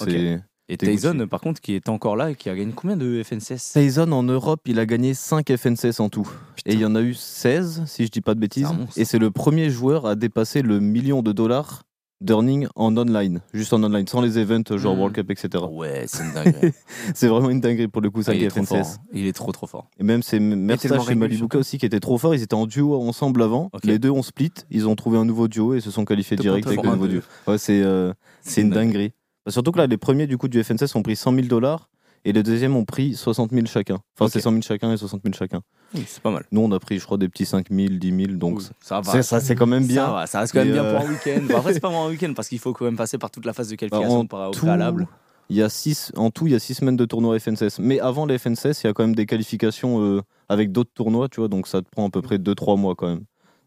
Et Tyson, par contre, qui est encore là et qui a gagné combien de FNCS Tyson en Europe, il a gagné 5 FNCS en tout. Et il y en a eu 16, si je dis pas de bêtises. Et c'est le premier joueur à dépasser le million de dollars d'earning en online. Juste en online, sans les events genre Mm. World Cup, etc. Ouais, c'est une dinguerie. *laughs* C'est vraiment une dinguerie pour le coup, Ah, 5 il est trop fort. FNCS. hein. Il est trop trop fort. Et même c'est Mersache et Malibuka aussi qui étaient trop forts. Ils étaient en duo ensemble avant. Les deux ont split. Ils ont trouvé un nouveau duo et se sont qualifiés Top direct avec le un, nouveau duo. Ouais, c'est euh, une dingue. dinguerie. Bah, surtout que là, les premiers du coup du FNCS ont pris 100 000 dollars et les deuxièmes ont pris 60 000 chacun. Enfin, c'est 100 000 chacun et 60 000 chacun. Oui, c'est pas mal. Nous, on a pris, je crois, des petits 5 000, 10 000. Donc, Oui, ça va. c'est- ça, c'est quand même Ça, bien. va, ça reste quand même Et, bien euh, pour un week-end. Bon, après, c'est pas vraiment un week-end parce qu'il faut quand même passer par toute la phase de qualification en par, au tout, préalable. Il y a six, en tout, il y a 6 semaines de tournois FNCS. Mais avant les FNCS, il y a quand même des qualifications euh, avec d'autres tournois, tu vois. Donc, ça te prend à peu près 2-3 mois quand même.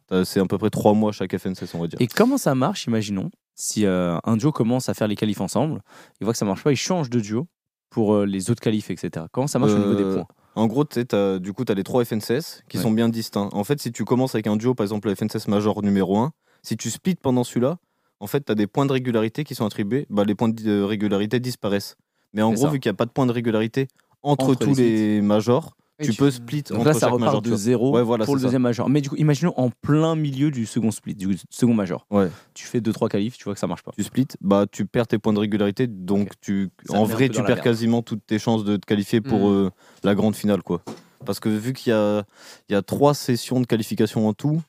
T'as- C'est à peu près 3 mois chaque FNCS, on va dire. Et comment ça marche, imaginons, si euh, un duo commence à faire les qualifs ensemble, il voit que ça marche pas, il change de duo pour euh, les autres qualifs, etc. Comment ça marche au niveau des Euh, points? En gros, t'as- du coup, tu as les trois FNCS qui Ouais. sont bien distincts. En fait, si tu commences avec un duo, par exemple le FNCS Major numéro 1, si tu splits pendant celui-là, en fait, tu as des points de régularité qui sont attribués, bah, les points de régularité disparaissent. Mais en gros, ça. vu qu'il n'y a pas de points de régularité entre, Entre tous les les, majors, tu, tu- peux split Donc entre là, ça chaque repart major. de zéro Ouais, voilà, pour le c'est ça. deuxième major. Mais du coup, imaginons en plein milieu du second split, du second major. Ouais. Tu fais 2-3 qualifs, tu vois que ça marche pas. Tu splits, bah, tu perds tes points de régularité, donc tu, Ça en vrai, tu perds quasiment toutes tes chances de te qualifier pour Mm. euh, la grande finale. quoi. Parce que vu qu'il y a, il y a trois sessions de qualification en tout,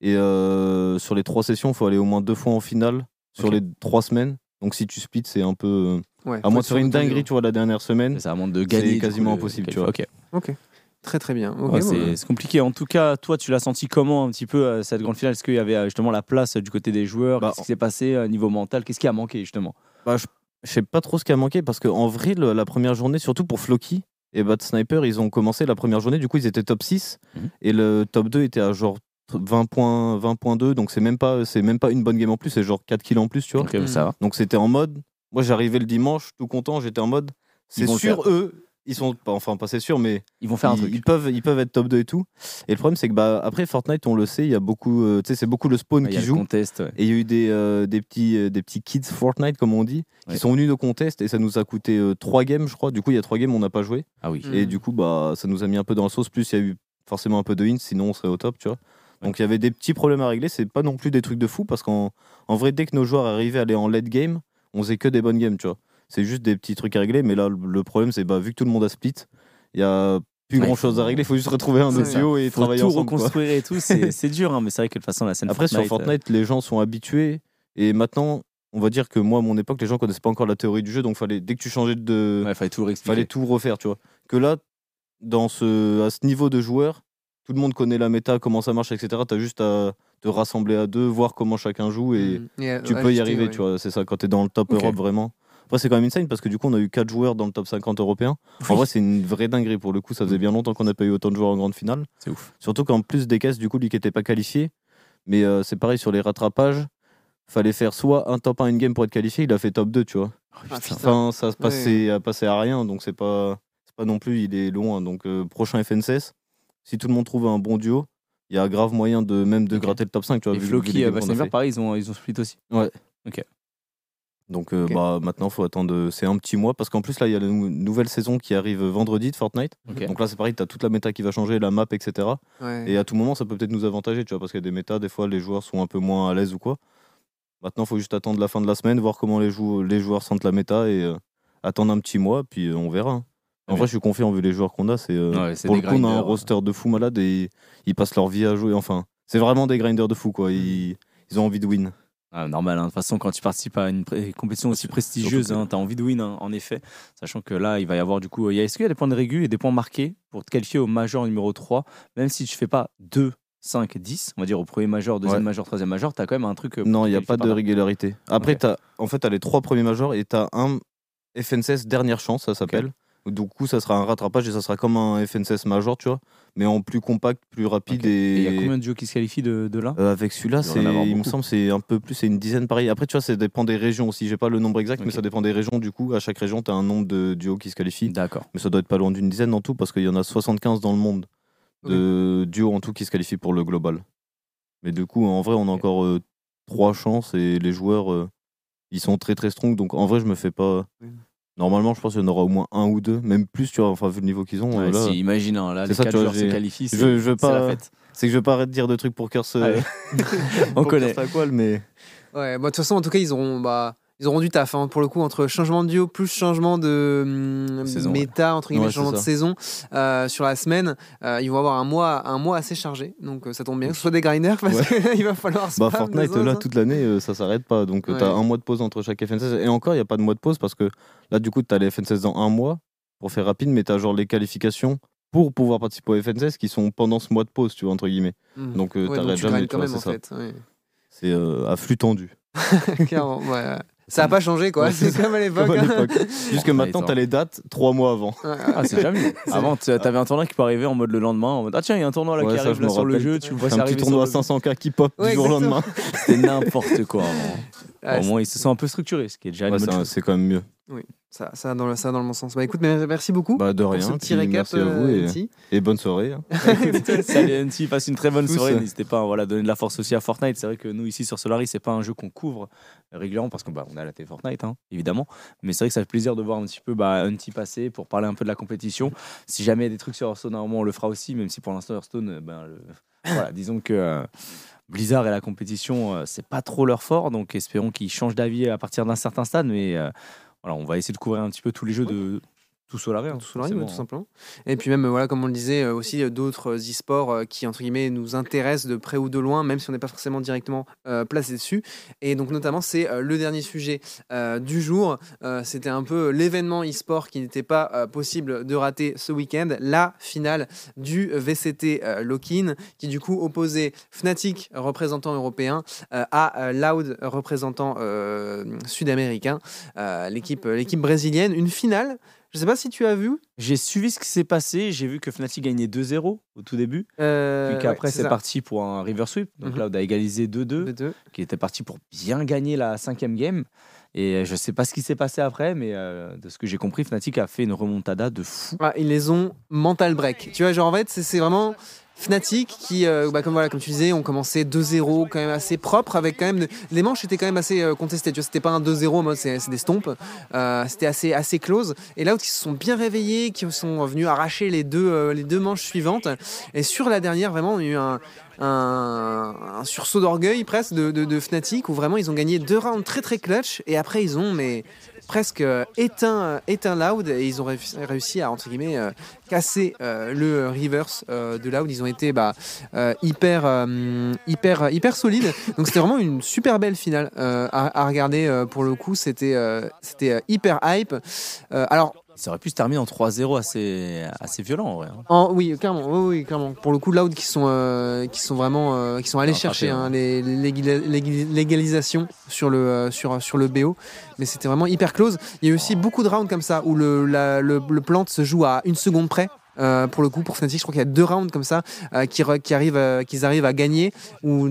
et euh, sur les trois sessions, il faut aller au moins deux fois en finale sur les trois semaines. Donc si tu splits, c'est un peu. euh, Ouais, à moins de faire une dinguerie, tu vois, la dernière semaine. Ça de gagner. coup, quasiment le impossible, tu vois. Ok. Ok. Très très bien. Ok, Ouais, bon, c'est compliqué. En tout cas, toi, tu l'as senti comment un petit peu euh, cette grande finale? Est-ce qu'il y avait euh, justement la place euh, du côté des joueurs? Bah, Qu'est-ce qui s'est passé euh, niveau mental? Qu'est-ce qui a manqué justement? Bah, je, je sais pas trop ce qui a manqué parce qu'en vrai, le- la première journée, surtout pour Floki et Bad Sniper, ils ont commencé la première journée, du coup, ils étaient top 6 Mhm. et le top 2 était à genre 20 points, 20.2, donc c'est même, pas- c'est même pas une bonne game en plus, c'est genre 4 kills en plus, tu vois. Ok, Mm. ça va. Donc c'était en mode. Moi, j'arrivais le dimanche, tout content, j'étais en mode. C'est faire. eux, ils sont. pas- Enfin, pas c'est sûr, mais Ils vont faire un ils, truc. ils peuvent, ils peuvent être top 2 et tout. Et le problème, c'est que bah, après Fortnite, on le sait, il y a beaucoup. euh, tu sais, c'est beaucoup le spawn Ouais, qui joue. contest. ouais. Et il y a eu des, euh, des, petits, euh, des petits kids Fortnite, comme on dit, qui Ouais. sont venus de contest et ça nous a coûté 3 games, je crois. Du coup, il y a 3 games, on n'a pas joué. Ah oui. Mm. Et du coup, bah, ça nous a mis un peu dans la sauce. Plus, il y a eu forcément un peu de hints, sinon on serait au top, tu vois. Donc, il y avait des petits problèmes à régler. C'est pas non plus des trucs de fou parce qu'en en vrai, dès que nos joueurs arrivaient à aller en late game, on faisait que des bonnes games, tu vois. C'est juste des petits trucs à régler. Mais là, le- problème, c'est bah, vu que tout le monde a split, il y a plus Ouais, grand chose à régler. Il faut juste retrouver un duo et Faut travailler tout ensemble. quoi. reconstruire et tout. C'est c'est dur, hein, mais c'est vrai que de toute façon, la scène Après, sur Fortnite, euh, Fortnite, les gens sont habitués. Et maintenant, on va dire que moi, à mon époque, les gens connaissaient pas encore la théorie du jeu. Donc, fallait, dès que tu changeais de. ouais, fallait tout réexpliquer. fallait tout refaire, tu vois. Que là, dans ce, à ce niveau de joueur, tout le monde connaît la méta, comment ça marche, etc. Tu as juste à te rassembler à deux, voir comment chacun joue et Mm. Et, tu peux y arriver, ouais. tu vois. C'est ça, quand tu es dans le top. Europe, vraiment. Après, c'est quand même insane parce que du coup, on a eu 4 joueurs dans le top 50 européen. En vrai, c'est une vraie dinguerie pour le coup. Ça faisait bien longtemps qu'on n'a pas eu autant de joueurs en grande finale. C'est ouf. Surtout qu'en plus des caisses, du coup, lui qui n'était pas qualifié. Mais euh, c'est pareil sur les rattrapages. Fallait faire soit un top 1 in-game pour être qualifié, il a fait top 2, tu vois. Oh, putain. putain. Enfin, ça se passait, a passé à rien, donc c'est pas, pas non plus, il est loin. Donc, euh, prochain FNCS, si tout le monde trouve un bon duo, il y a grave moyen de même de Ok. gratter le top 5, tu vois. Et Floki et pareil, ils ont, ils ont split aussi. Donc euh, Ok. bah, maintenant, faut attendre. C'est un petit mois parce qu'en plus, là, il y a la nou- nouvelle saison qui arrive vendredi de Fortnite. Donc là, c'est pareil, tu as toute la méta qui va changer, la map, etc. Ouais. Et à tout moment, ça peut peut-être nous avantager, tu vois, parce qu'il y a des méta, des fois, les joueurs sont un peu moins à l'aise ou quoi. Maintenant, faut juste attendre la fin de la semaine, voir comment les, jou- les joueurs sentent la méta et euh, attendre un petit mois, puis euh, on verra. hein. En Ouais. vrai, je suis confiant vu les joueurs qu'on a. C'est euh, Ouais, pour le coup, on a un roster de fou malade et ils passent leur vie à jouer. Enfin, c'est vraiment des grinders de fou, quoi. Ils, ils ont envie de win. Ah, normal, hein. de toute façon, quand tu participes à une compétition aussi prestigieuse, que- tu as envie de win, hein, en effet. Sachant que là, il va y avoir du coup. Est-ce qu'il y a des points de régu et des points marqués pour te qualifier au major numéro 3 Même si tu fais pas 2, 5, 10, on va dire au premier major, deuxième Ouais. major, troisième major, tu as quand même un truc. euh, Non, il n'y a pas de là. régularité. Après, Ok. t'as- en fait, tu as les trois premiers majors et tu as un FNCS dernière chance, ça s'appelle. Du coup, ça sera un rattrapage et ça sera comme un FNCS major, tu vois, mais en plus compact, plus rapide. Et il y a combien de duos qui se qualifient de, de là? Euh, avec celui-là, Il me semble, c'est un peu plus, c'est une dizaine pareil. Après, tu vois, ça dépend des régions aussi. J'ai pas le nombre exact, mais ça dépend des régions. Du coup, à chaque région, tu as un nombre de duos qui se qualifient. D'accord. Mais ça doit être pas loin d'une dizaine en tout, parce qu'il y en a 75 dans le monde de duos en tout qui se qualifient pour le global. Mais du coup, en vrai, on a encore euh, trois chances et les joueurs, euh, ils sont très très strong. Donc en vrai, je me fais pas. Normalement, je pense qu'il y en aura au moins un ou deux, même plus, tu vois, enfin, vu le niveau qu'ils ont. euh, Ouais, là, si, imagine, hein, là, les ça, 4 tu vois, joueurs se qualifient, c'est je- la pas- fête. C'est que je vais pas arrêter de dire de trucs pour Curse. euh, Allez. On pour connaît. Curse Aqual, mais. Ouais, bah, de toute façon, en tout cas, ils auront, bah, ils auront du taf hein, pour le coup entre changement de duo plus changement de hum, Saison, méta entre guillemets Ouais, changement de saison euh, sur la semaine. euh, ils vont avoir un mois, un mois assez chargé, donc euh, ça tombe bien que ce soit des grinders parce Ouais. qu'il *laughs* va falloir. Bah, Fortnite, là, hein. toute l'année, ça s'arrête pas. Donc, t'as Ouais. un mois de pause entre chaque FNCS. Et encore, il n'y a pas de mois de pause parce que là, du coup, t'as les FNCS dans un mois pour faire rapide, mais t'as genre les qualifications pour pouvoir participer au FNCS qui sont pendant ce mois de pause, tu vois, entre guillemets. Mhm. Donc, tu jamais, tu quand vois, même en c'est ça. fait. ouais. C'est à flux tendu. *laughs* Clairement, ouais. Ça n'a pas changé quoi, Ouais, *laughs* c'est comme à l'époque. Hein. l'époque. Juste que Ouais, maintenant, t'as les dates trois mois avant. Ah, c'est jamais. *laughs* Avant, tu avais un tournoi qui peut arriver en mode le lendemain. En mode, ah tiens, il y a un tournoi là Ouais, qui ça, arrive je là sur le jeu. Tu le vois C'est un ça petit arriver tournoi à sur le- 500K qui pop Ouais, du jour au lendemain. *laughs* C'était n'importe quoi. Au moins, ils se sont un peu structurés, ce qui est déjà Ouais, bonne c'est un- quand même mieux. Ça, ça, dans le, ça dans le bon sens. Bah écoute, mais merci beaucoup Bah, de pour rien. ce petit récap. Merci à vous euh, et, bonne soirée. hein. *laughs* Salut NT, passe une très bonne Tous. soirée. N'hésitez pas à voilà, donner de la force aussi à Fortnite. C'est vrai que nous, ici sur Solaris, c'est pas un jeu qu'on couvre régulièrement parce qu'on bah, on a la télé Fortnite, hein, évidemment. Mais c'est vrai que ça fait plaisir de voir un petit peu bah, Hunty passer pour parler un peu de la compétition. Si jamais il y a des trucs sur Hearthstone, à un moment, on le fera aussi, même si pour l'instant, Hearthstone, euh, ben, le- *laughs* voilà, disons que. euh, Blizzard et la compétition, euh, c'est pas trop leur fort, donc espérons qu'ils changent d'avis à partir d'un certain stade. Mais euh, voilà, on va essayer de couvrir un petit peu tous les jeux de tout Solaris. hein, Tout ouais, tout hein. simplement. Et puis même, voilà, comme on le disait, euh, aussi euh, d'autres euh, e-sports qui, entre guillemets, nous intéressent de près ou de loin, même si on n'est pas forcément directement euh, placé dessus. Et donc, notamment, c'est euh, le dernier sujet euh, du jour. C'était un peu l'événement e-sport qui n'était pas possible de rater ce week-end. La finale du VCT Lock-in, qui du coup opposait Fnatic, représentant européen, à Loud, représentant sud-américain, l'équipe l'équipe brésilienne. Une finale. Je sais pas si tu as vu. J'ai suivi ce qui s'est passé. J'ai vu que Fnatic gagnait 2-0 au tout début. Euh, Puis qu'après, ouais, c'est parti pour un river sweep. Donc Mhm. là, on a égalisé 2-2, De deux. qui était parti pour bien gagner la cinquième game. Et je sais pas ce qui s'est passé après, mais euh, de ce que j'ai compris, Fnatic a fait une remontada de fou. Ah, ils les ont mental break. Tu vois, genre en fait, c'est vraiment Fnatic qui, euh, bah, comme, voilà, comme tu disais, ont commencé 2-0 quand même assez propre, avec quand même. de- Les manches étaient quand même assez euh, contestées. Tu vois, c'était pas un 2-0 en mode c'est c'est des stompes. Euh, c'était assez, assez close. Et là, où ils se sont bien réveillés, qui sont venus arracher les deux, euh, les deux manches suivantes. Et sur la dernière, vraiment, il y a eu un. Un, sursaut d'orgueil presque de, Fnatic où vraiment ils ont gagné deux rounds très très clutch et après ils ont mais presque euh, éteint, euh, éteint Loud et ils ont réussi, à entre guillemets euh, casser le reverse euh, de Loud. Ils ont été bah, hyper, hyper, hyper solides. Donc c'était vraiment une super belle finale à, à regarder pour le coup. C'était c'était hyper hype. Alors Ça aurait pu se terminer en 3-0 assez, assez violent, en vrai. hein. en- oui, clairement, oui, oui, clairement. Pour le coup, Loud qui sont, euh, qui sont vraiment, euh, qui sont allés Ah, chercher hein, les, légalisations sur le, euh, sur, sur le BO, mais c'était vraiment hyper close. Il y a eu aussi beaucoup de rounds comme ça où le, la- le, le plant se joue à une seconde près. Euh, pour le coup pour Fnatic. Je crois qu'il y a deux rounds comme ça euh, qui, arrivent, euh, qu'ils arrivent à gagner où,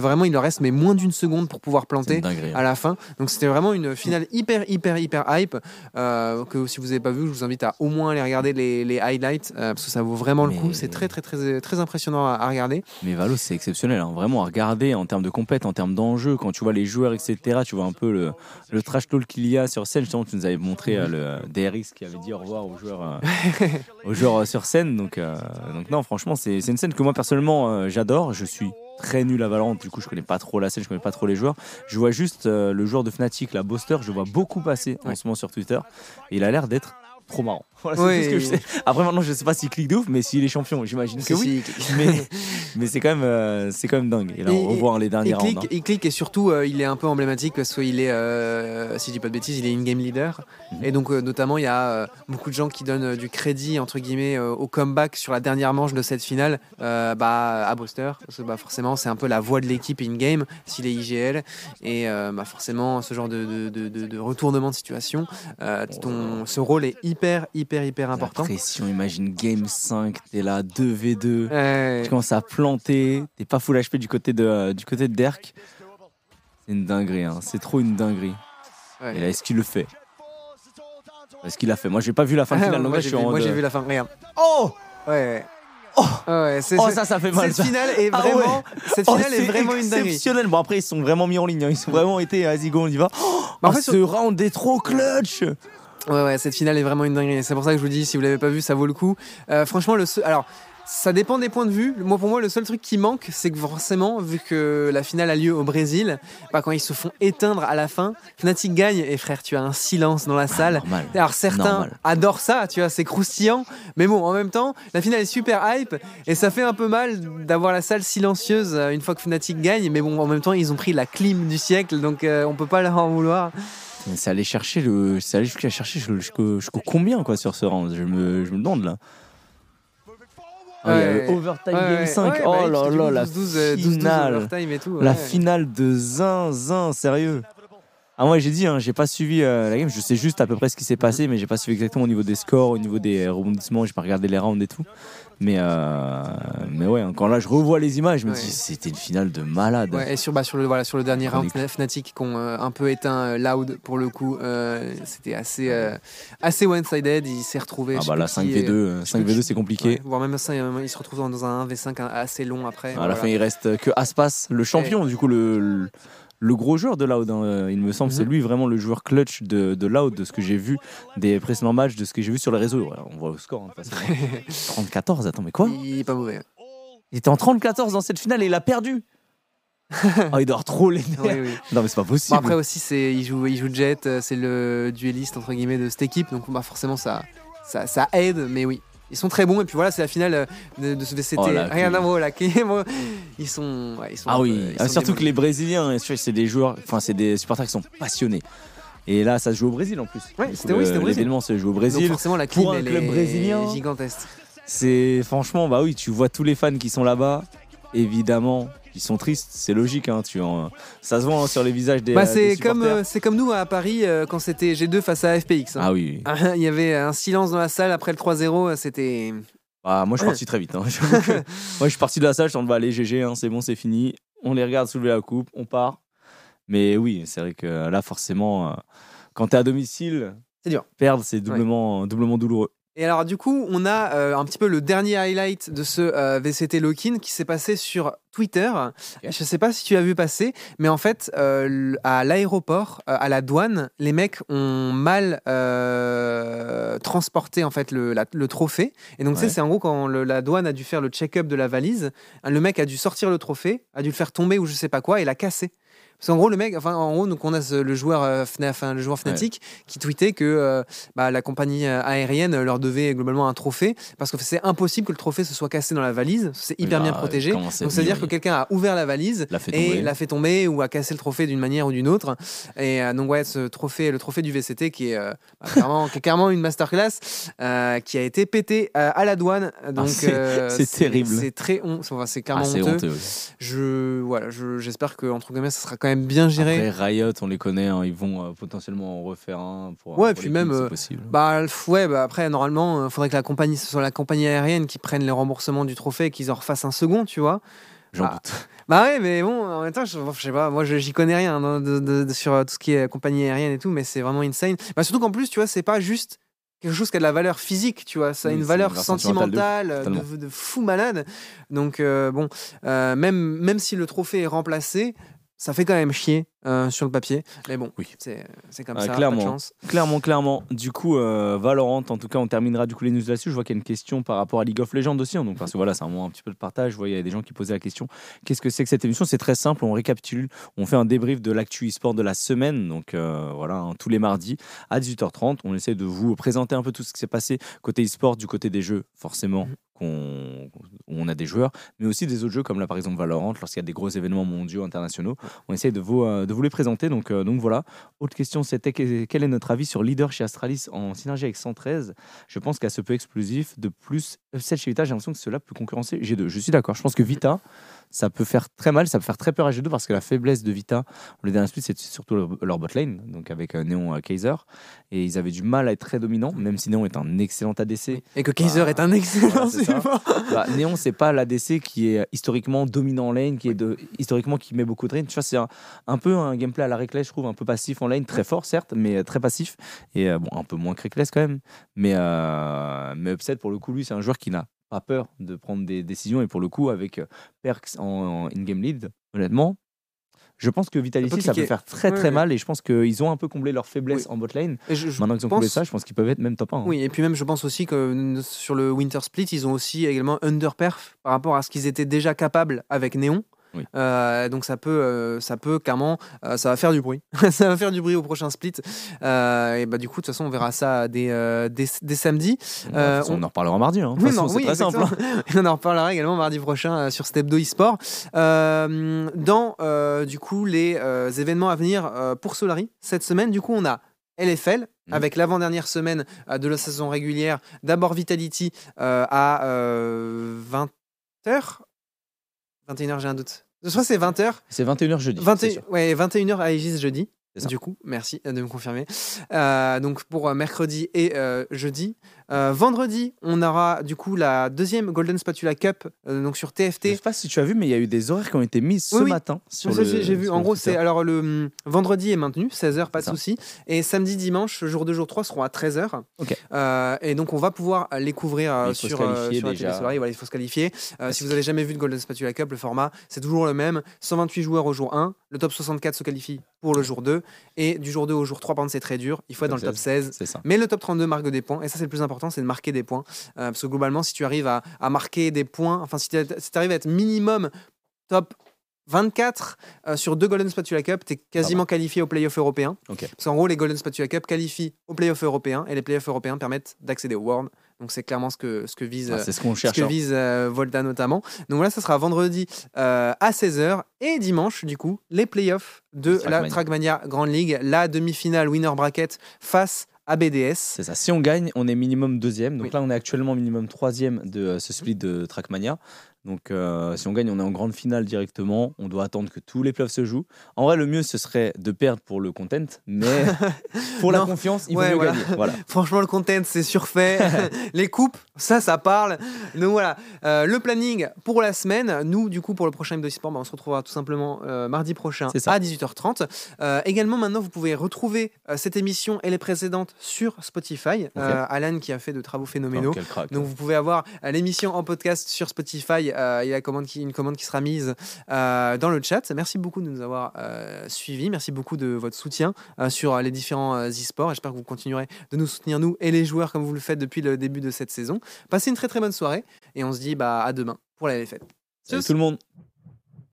vraiment il leur reste mais moins d'une seconde pour pouvoir planter dinguerie. hein. à la fin. Donc c'était vraiment une finale hyper, hyper, hyper hype. que si vous n'avez pas vu, je vous invite à au moins aller regarder les, les highlights parce que ça vaut vraiment le coup. C'est très, très, très, très impressionnant à, à regarder. Mais Valo, c'est exceptionnel. hein. Vraiment, à regarder en termes de compète, en termes d'enjeux, quand tu vois les joueurs, etc., tu vois un peu le, le trash talk qu'il y a sur scène. Justement, tu nous avais montré le DRX qui avait dit au revoir aux joueurs, *laughs* aux joueurs sur scène. Donc, euh, donc non, franchement, c'est une scène que moi, personnellement, euh, j'adore. Je suis très nul à Valorant, du coup, je connais pas trop la scène, je connais pas trop les joueurs. Je vois juste euh, le joueur de Fnatic, la Boster, je vois beaucoup passer en ce moment sur Twitter. Et il a l'air d'être trop marrant. *laughs* Voilà, c'est Oui. tout ce que je sais. Après, maintenant, je sais pas s'il clique de ouf, mais s'il est champion, j'imagine que oui. *laughs* Mais, mais c'est quand même c'est quand même dingue. Et là, on revoit les derniers Il rounds. clique, il clique et surtout euh, il est un peu emblématique parce qu'il est, euh, si je dis pas de bêtises, il est in-game leader. Mhm. Et donc euh, notamment il y a euh, beaucoup de gens qui donnent euh, du crédit entre guillemets euh, au comeback sur la dernière manche de cette finale euh, bah, à Boster. Parce que bah, forcément c'est un peu la voix de l'équipe in-game s'il est IGL. Et euh, bah, forcément ce genre de, de, de- de- de retournement de situation, euh, ton, ce rôle est hyper hyper hyper La important. pression, imagine Game 5, t'es là 2v2. Ouais. Tu commences à planter, t'es pas full HP du côté de, euh, du côté de Derk. C'est une dinguerie, hein. c'est trop une dinguerie. Ouais. Et là, est-ce qu'il le fait? Est-ce qu'il l'a fait? Moi, j'ai pas vu la fin *laughs* finale, donc moi j'ai suis vu, j'ai vu la fin. Regarde. Oh Ouais. ouais. Oh Ouais, Oh, ça, ça fait mal. Cette finale est Ah ouais. Oh, est vraiment une dinguerie. exceptionnel. Bon, après, ils sont vraiment mis en ligne. hein. Ils sont vraiment été, vas-y, go, on y va. Oh, Bah, en fait, ce round est trop clutch. Ouais, ouais, cette finale est vraiment une dinguerie. C'est pour ça que je vous dis, si vous l'avez pas vu, ça vaut le coup. Euh, franchement, le seul- alors, ça dépend des points de vue. Moi, pour moi, le seul truc qui manque, c'est que forcément, vu que la finale a lieu au Brésil, bah, quand ils se font éteindre à la fin, Fnatic gagne et frère, tu as un silence dans la salle. Normal. Alors certains Normal. adorent ça, tu vois, c'est croustillant, mais bon, en même temps, la finale est super hype et ça fait un peu mal d'avoir la salle silencieuse euh, une fois que Fnatic gagne, mais bon, en même temps, ils ont pris la clim du siècle, donc euh, on peut pas leur en vouloir. C'est allé chercher le, c'est jusqu'à chercher jusqu'au combien quoi sur ce round? Je me, je me demande là. Ah, il y a Ouais. le overtime Ouais, game ouais, 5. ouais, oh bah oui, là là, la 12, 12, 12 finale, overtime et tout, la finale de zinzin, sérieux. Ah moi j'ai dit, hein, j'ai pas suivi euh, la game. Je sais juste à peu près ce qui s'est passé, mais j'ai pas suivi exactement au niveau des scores, au niveau des rebondissements. J'ai pas regardé les rounds et tout. Mais euh, mais ouais, quand là je revois les images, je me Ouais. dis c'était une finale de malade. Ouais, et sur, bah, sur, le, voilà, sur le dernier round. Fnatic qui ont euh, un peu éteint euh, Loud pour le coup, euh, c'était assez, euh, assez one-sided. Il s'est retrouvé. Ah bah là plus qui 5v2, est- euh, je sais plus 5v2 qui- c'est compliqué. ouais, voire même ça, il se retrouve dans un 1v5 assez long après. À la voilà. fin, il reste que Aspas, le champion, du coup, le, le, le gros joueur de Loud. hein, euh, il me semble, c'est Mhm. lui vraiment le joueur clutch de, de Loud, de ce que j'ai vu des précédents matchs, de ce que j'ai vu sur les réseaux. On voit le score, hein, de toute façon. *laughs* 30-14, attends, mais quoi il est pas mauvais. Il était en 30-14 dans cette finale et il a perdu. *laughs* oh, il dort trop les nerfs. Oui, oui. Non, mais c'est pas Bon, possible. après aussi, c'est, il, joue, il joue Jet, euh, c'est le dueliste entre guillemets de cette équipe, donc bah, forcément ça, ça, ça aide, mais oui. Ils sont très bons et puis voilà c'est la finale euh, de, de ce VCT. Oh, la Regarde clé. là, ils sont, ouais, ils sont ah un oui, Ah, sont surtout que les Brésiliens, c'est des joueurs, enfin, c'est des supporters qui sont passionnés. Et là, ça se joue au Brésil en plus. Ouais, c'était- oui, c'était au Brésil. L'événement se joue au Donc Brésil. forcément la pour clim un elle club brésilien. gigantesque. C'est franchement, bah oui, tu vois tous les fans qui sont là-bas. Évidemment, ils sont tristes, c'est logique. Hein, tu en- ça se voit hein, sur les visages des. Bah, euh, c'est comme, euh, c'est comme nous à Paris euh, quand c'était G2 face à FPX. hein. Ah oui. oui. Il y avait un silence dans la salle après le 3-0, euh, c'était. Bah, moi, je suis parti très vite. *laughs* moi, je suis parti de la salle. Je en mode, allez, GG, c'est bon, c'est fini. On les regarde soulever la coupe, on part. Mais oui, c'est vrai que là, forcément, quand t'es à domicile, C'est dur. Perdre, c'est doublement, doublement douloureux. Et alors du coup, on a euh, un petit peu le dernier highlight de ce euh, VCT Lock-in qui s'est passé sur Twitter. Je sais pas si tu as vu passer, mais en fait, euh, à l'aéroport, euh, à la douane, les mecs ont mal transporté en fait le, la- le trophée. Et donc, Ouais. c'est en gros quand le- la douane a dû faire le check-up de la valise, le mec a dû sortir le trophée, a dû le faire tomber ou je sais pas quoi, et l'a cassé. Parce qu'en gros, le mec, enfin, en gros, donc on a ce- le joueur, euh, enfin, le joueur Fnatic qui tweetait que euh, bah, la compagnie euh, aérienne leur devait globalement un trophée parce que c'est impossible que le trophée se soit cassé dans la valise. C'est hyper bien protégé. Donc, c'est-à-dire que quelqu'un a ouvert la valise L'a et l'a fait tomber ou a cassé le trophée d'une manière ou d'une autre. Et euh, donc, ouais, ce trophée, le trophée du VCT qui est, bah, clairement, *laughs* qui est clairement une masterclass qui a été pété à la douane. Donc, Ah, c'est- euh, c'est terrible. C'est très hon- enfin, c'est Ah, clairement c'est honteux. Je, voilà, je- j'espère que entre guillemets, ça sera quand même bien géré. Après, Riot, on les connaît, hein, ils vont euh, potentiellement en refaire un. Pour, Ouais, pour puis même, euh, possible. Bah ouais, bah après normalement, il faudrait que la compagnie, ce soit la compagnie aérienne qui prenne les remboursements du trophée et qu'ils en refassent un second, tu vois. J'en ah. doute. *laughs* Bah ouais, mais bon, en même temps, je, je sais pas, moi j'y connais rien hein, de- de- de- sur euh, tout ce qui est compagnie aérienne et tout, mais c'est vraiment insane. Bah surtout qu'en plus, tu vois, c'est pas juste quelque chose qui a de la valeur physique, tu vois, ça a Oui, une valeur une sentimentale de euh, fou, de, totalement. de fou malade. Donc euh, bon, euh, même, même si le trophée est remplacé, ça fait quand même chier euh, sur le papier. Mais bon, Oui. c'est comme Ah, ça, pas clairement. de chance. Clairement, clairement. Du coup, euh, Valorant, en tout cas, on terminera du coup les news là-dessus. Je vois qu'il y a une question par rapport à League of Legends aussi. hein, donc, parce que voilà, c'est un moment un petit peu de partage. Je vois, il y a des gens qui posaient la question qu'est-ce que c'est que cette émission? C'est très simple. On récapitule, on fait un débrief de l'actu e-sport de la semaine. Donc, euh, voilà, hein, tous les mardis à 18h30. On essaie de vous présenter un peu tout ce qui s'est passé côté e-sport, du côté des jeux, forcément. Qu'on- on a des joueurs, mais aussi des autres jeux comme là par exemple Valorant, lorsqu'il y a des gros événements mondiaux, internationaux, on essaie de vous, euh, de vous les présenter. Donc, euh, donc voilà, autre question, c'était que- quel est notre avis sur leader chez Astralis en synergie avec 113 Je pense qu'à ce peu explosif, de plus, F7 chez Vita, j'ai l'impression que cela peut concurrencer G2. Je suis d'accord. Je pense que Vita, ça peut faire très mal, ça peut faire très peur à G2 parce que la faiblesse de Vita, le dernier split, c'est surtout leur, leur bot lane, donc avec euh, Néon euh, Kaiser. Et ils avaient du mal à être très dominants, même si Néon est un excellent ADC. Et que Kaiser Bah, est un excellent support. Bah, Néon, c'est pas l'ADC qui est historiquement dominant en lane, qui est de, historiquement qui met beaucoup de range. Tu vois, c'est un, un peu un gameplay à la Reckless, je trouve, un peu passif en lane, très fort certes, mais euh, très passif. Et euh, bon, un peu moins que Reckless quand même. Mais, euh, mais Upset, pour le coup, lui, c'est un joueur qui n'a pas peur de prendre des décisions. Et pour le coup, avec euh, Perks en, en in-game lead, honnêtement, je pense que Vitality, ça peut faire très très ouais. mal. Et je pense qu'ils ont un peu comblé leur faiblesse en bot lane. Et je- je Maintenant qu'ils ont pense- comblé ça, je pense qu'ils peuvent être même top 1. hein. Oui, et puis même, je pense aussi que sur le Winter Split, ils ont aussi également underperf par rapport à ce qu'ils étaient déjà capables avec Néon. Oui. Euh, donc ça peut, euh, ça peut clairement, euh, ça va faire du bruit. *laughs* ça va faire du bruit au prochain split. Et bah du coup, de toute façon, on verra ça dès, dès, dès samedi. Façon, on- on en reparlera mardi. hein. Oui, façon, non, oui, très simple. hein. *laughs* on en reparlera également mardi prochain sur Step 2 eSport. Dans du coup les événements à venir pour Solari cette semaine, du coup on a LFL Mhm. avec l'avant-dernière semaine de la saison régulière. D'abord Vitality euh, à 20h. 21h, j'ai un doute. Crois que c'est 20h. C'est 21h jeudi. 20 c'est sûr. ouais, 21h à Aegis jeudi. Du coup, merci de me confirmer. Euh, donc pour euh, mercredi et euh, jeudi. Euh, vendredi, on aura du coup la deuxième Golden Spatula Cup euh, donc sur Je TFT. sais pas si tu as vu, mais il y a eu des horaires qui ont été mises ce Oui, oui. matin. Sur Ça, le- j'ai vu. En gros, c'est alors le hum, vendredi est maintenu, 16h, pas de souci. Et samedi, dimanche, jour 2, jour 3 seront à 13h. Ok. Euh, et donc, on va pouvoir les couvrir sur, sur la télé Solari. Voilà, il faut se qualifier. Si vous avez jamais vu de Golden Spatula Cup, le format, c'est toujours le même. 128 joueurs au jour 1. Le top 64 se qualifie pour le jour 2. Et du jour 2 au jour 3, par contre, c'est très dur. Il faut être dans le top 16. C'est ça. Mais le top 32 marque des points, et ça c'est le plus important, c'est de marquer des points. Euh, parce que globalement, si tu arrives à, à marquer des points, enfin si tu arrives à être minimum top 24 euh, sur deux Golden Spatula Cup, tu es quasiment qualifié au playoff européen. Ok. Parce qu'en gros, les Golden Spatula Cup qualifient au playoff européen, et les playoffs européens permettent d'accéder au World. Donc c'est clairement ce que, ce que vise, Ah, euh, ce qu'on ce cherche. que hein. vise euh, Volta notamment. Donc voilà, ça sera vendredi euh, à 16h et dimanche, du coup, les playoffs de Trackmania. la Trackmania Grand League, la demi-finale winner bracket face à BDS. C'est ça. Si on gagne, on est minimum deuxième. Donc Oui. là, on est actuellement minimum troisième de euh, ce split de Trackmania. Donc euh, si on gagne, on est en grande finale directement. On doit attendre que tous les playoffs se jouent. En vrai, le mieux, ce serait de perdre pour le content. Mais *laughs* pour la Non. confiance, il Ouais, vaut mieux voilà. gagner. Voilà. *laughs* Franchement, le content, c'est surfait. *laughs* les coupes, ça, ça parle. Donc voilà, Euh, le planning pour la semaine. Nous, du coup, pour le prochain Hebdo Sport, bah, on se retrouvera tout simplement euh, mardi prochain à 18h30. Euh, également, maintenant, vous pouvez retrouver cette émission et les précédentes sur Spotify. Alan qui a fait de travaux phénoménaux. Oh, quel crack. Donc vous pouvez avoir l'émission en podcast sur Spotify. Euh, il y a la commande qui, une commande qui sera mise euh, dans le chat. Merci beaucoup de nous avoir euh, suivis. Merci beaucoup de votre soutien euh, sur les différents euh, e-sports. J'espère que vous continuerez de nous soutenir, nous et les joueurs, comme vous le faites depuis le début de cette saison. Passez une très très bonne soirée et on se dit bah, à demain pour la fête. Salut tout le monde.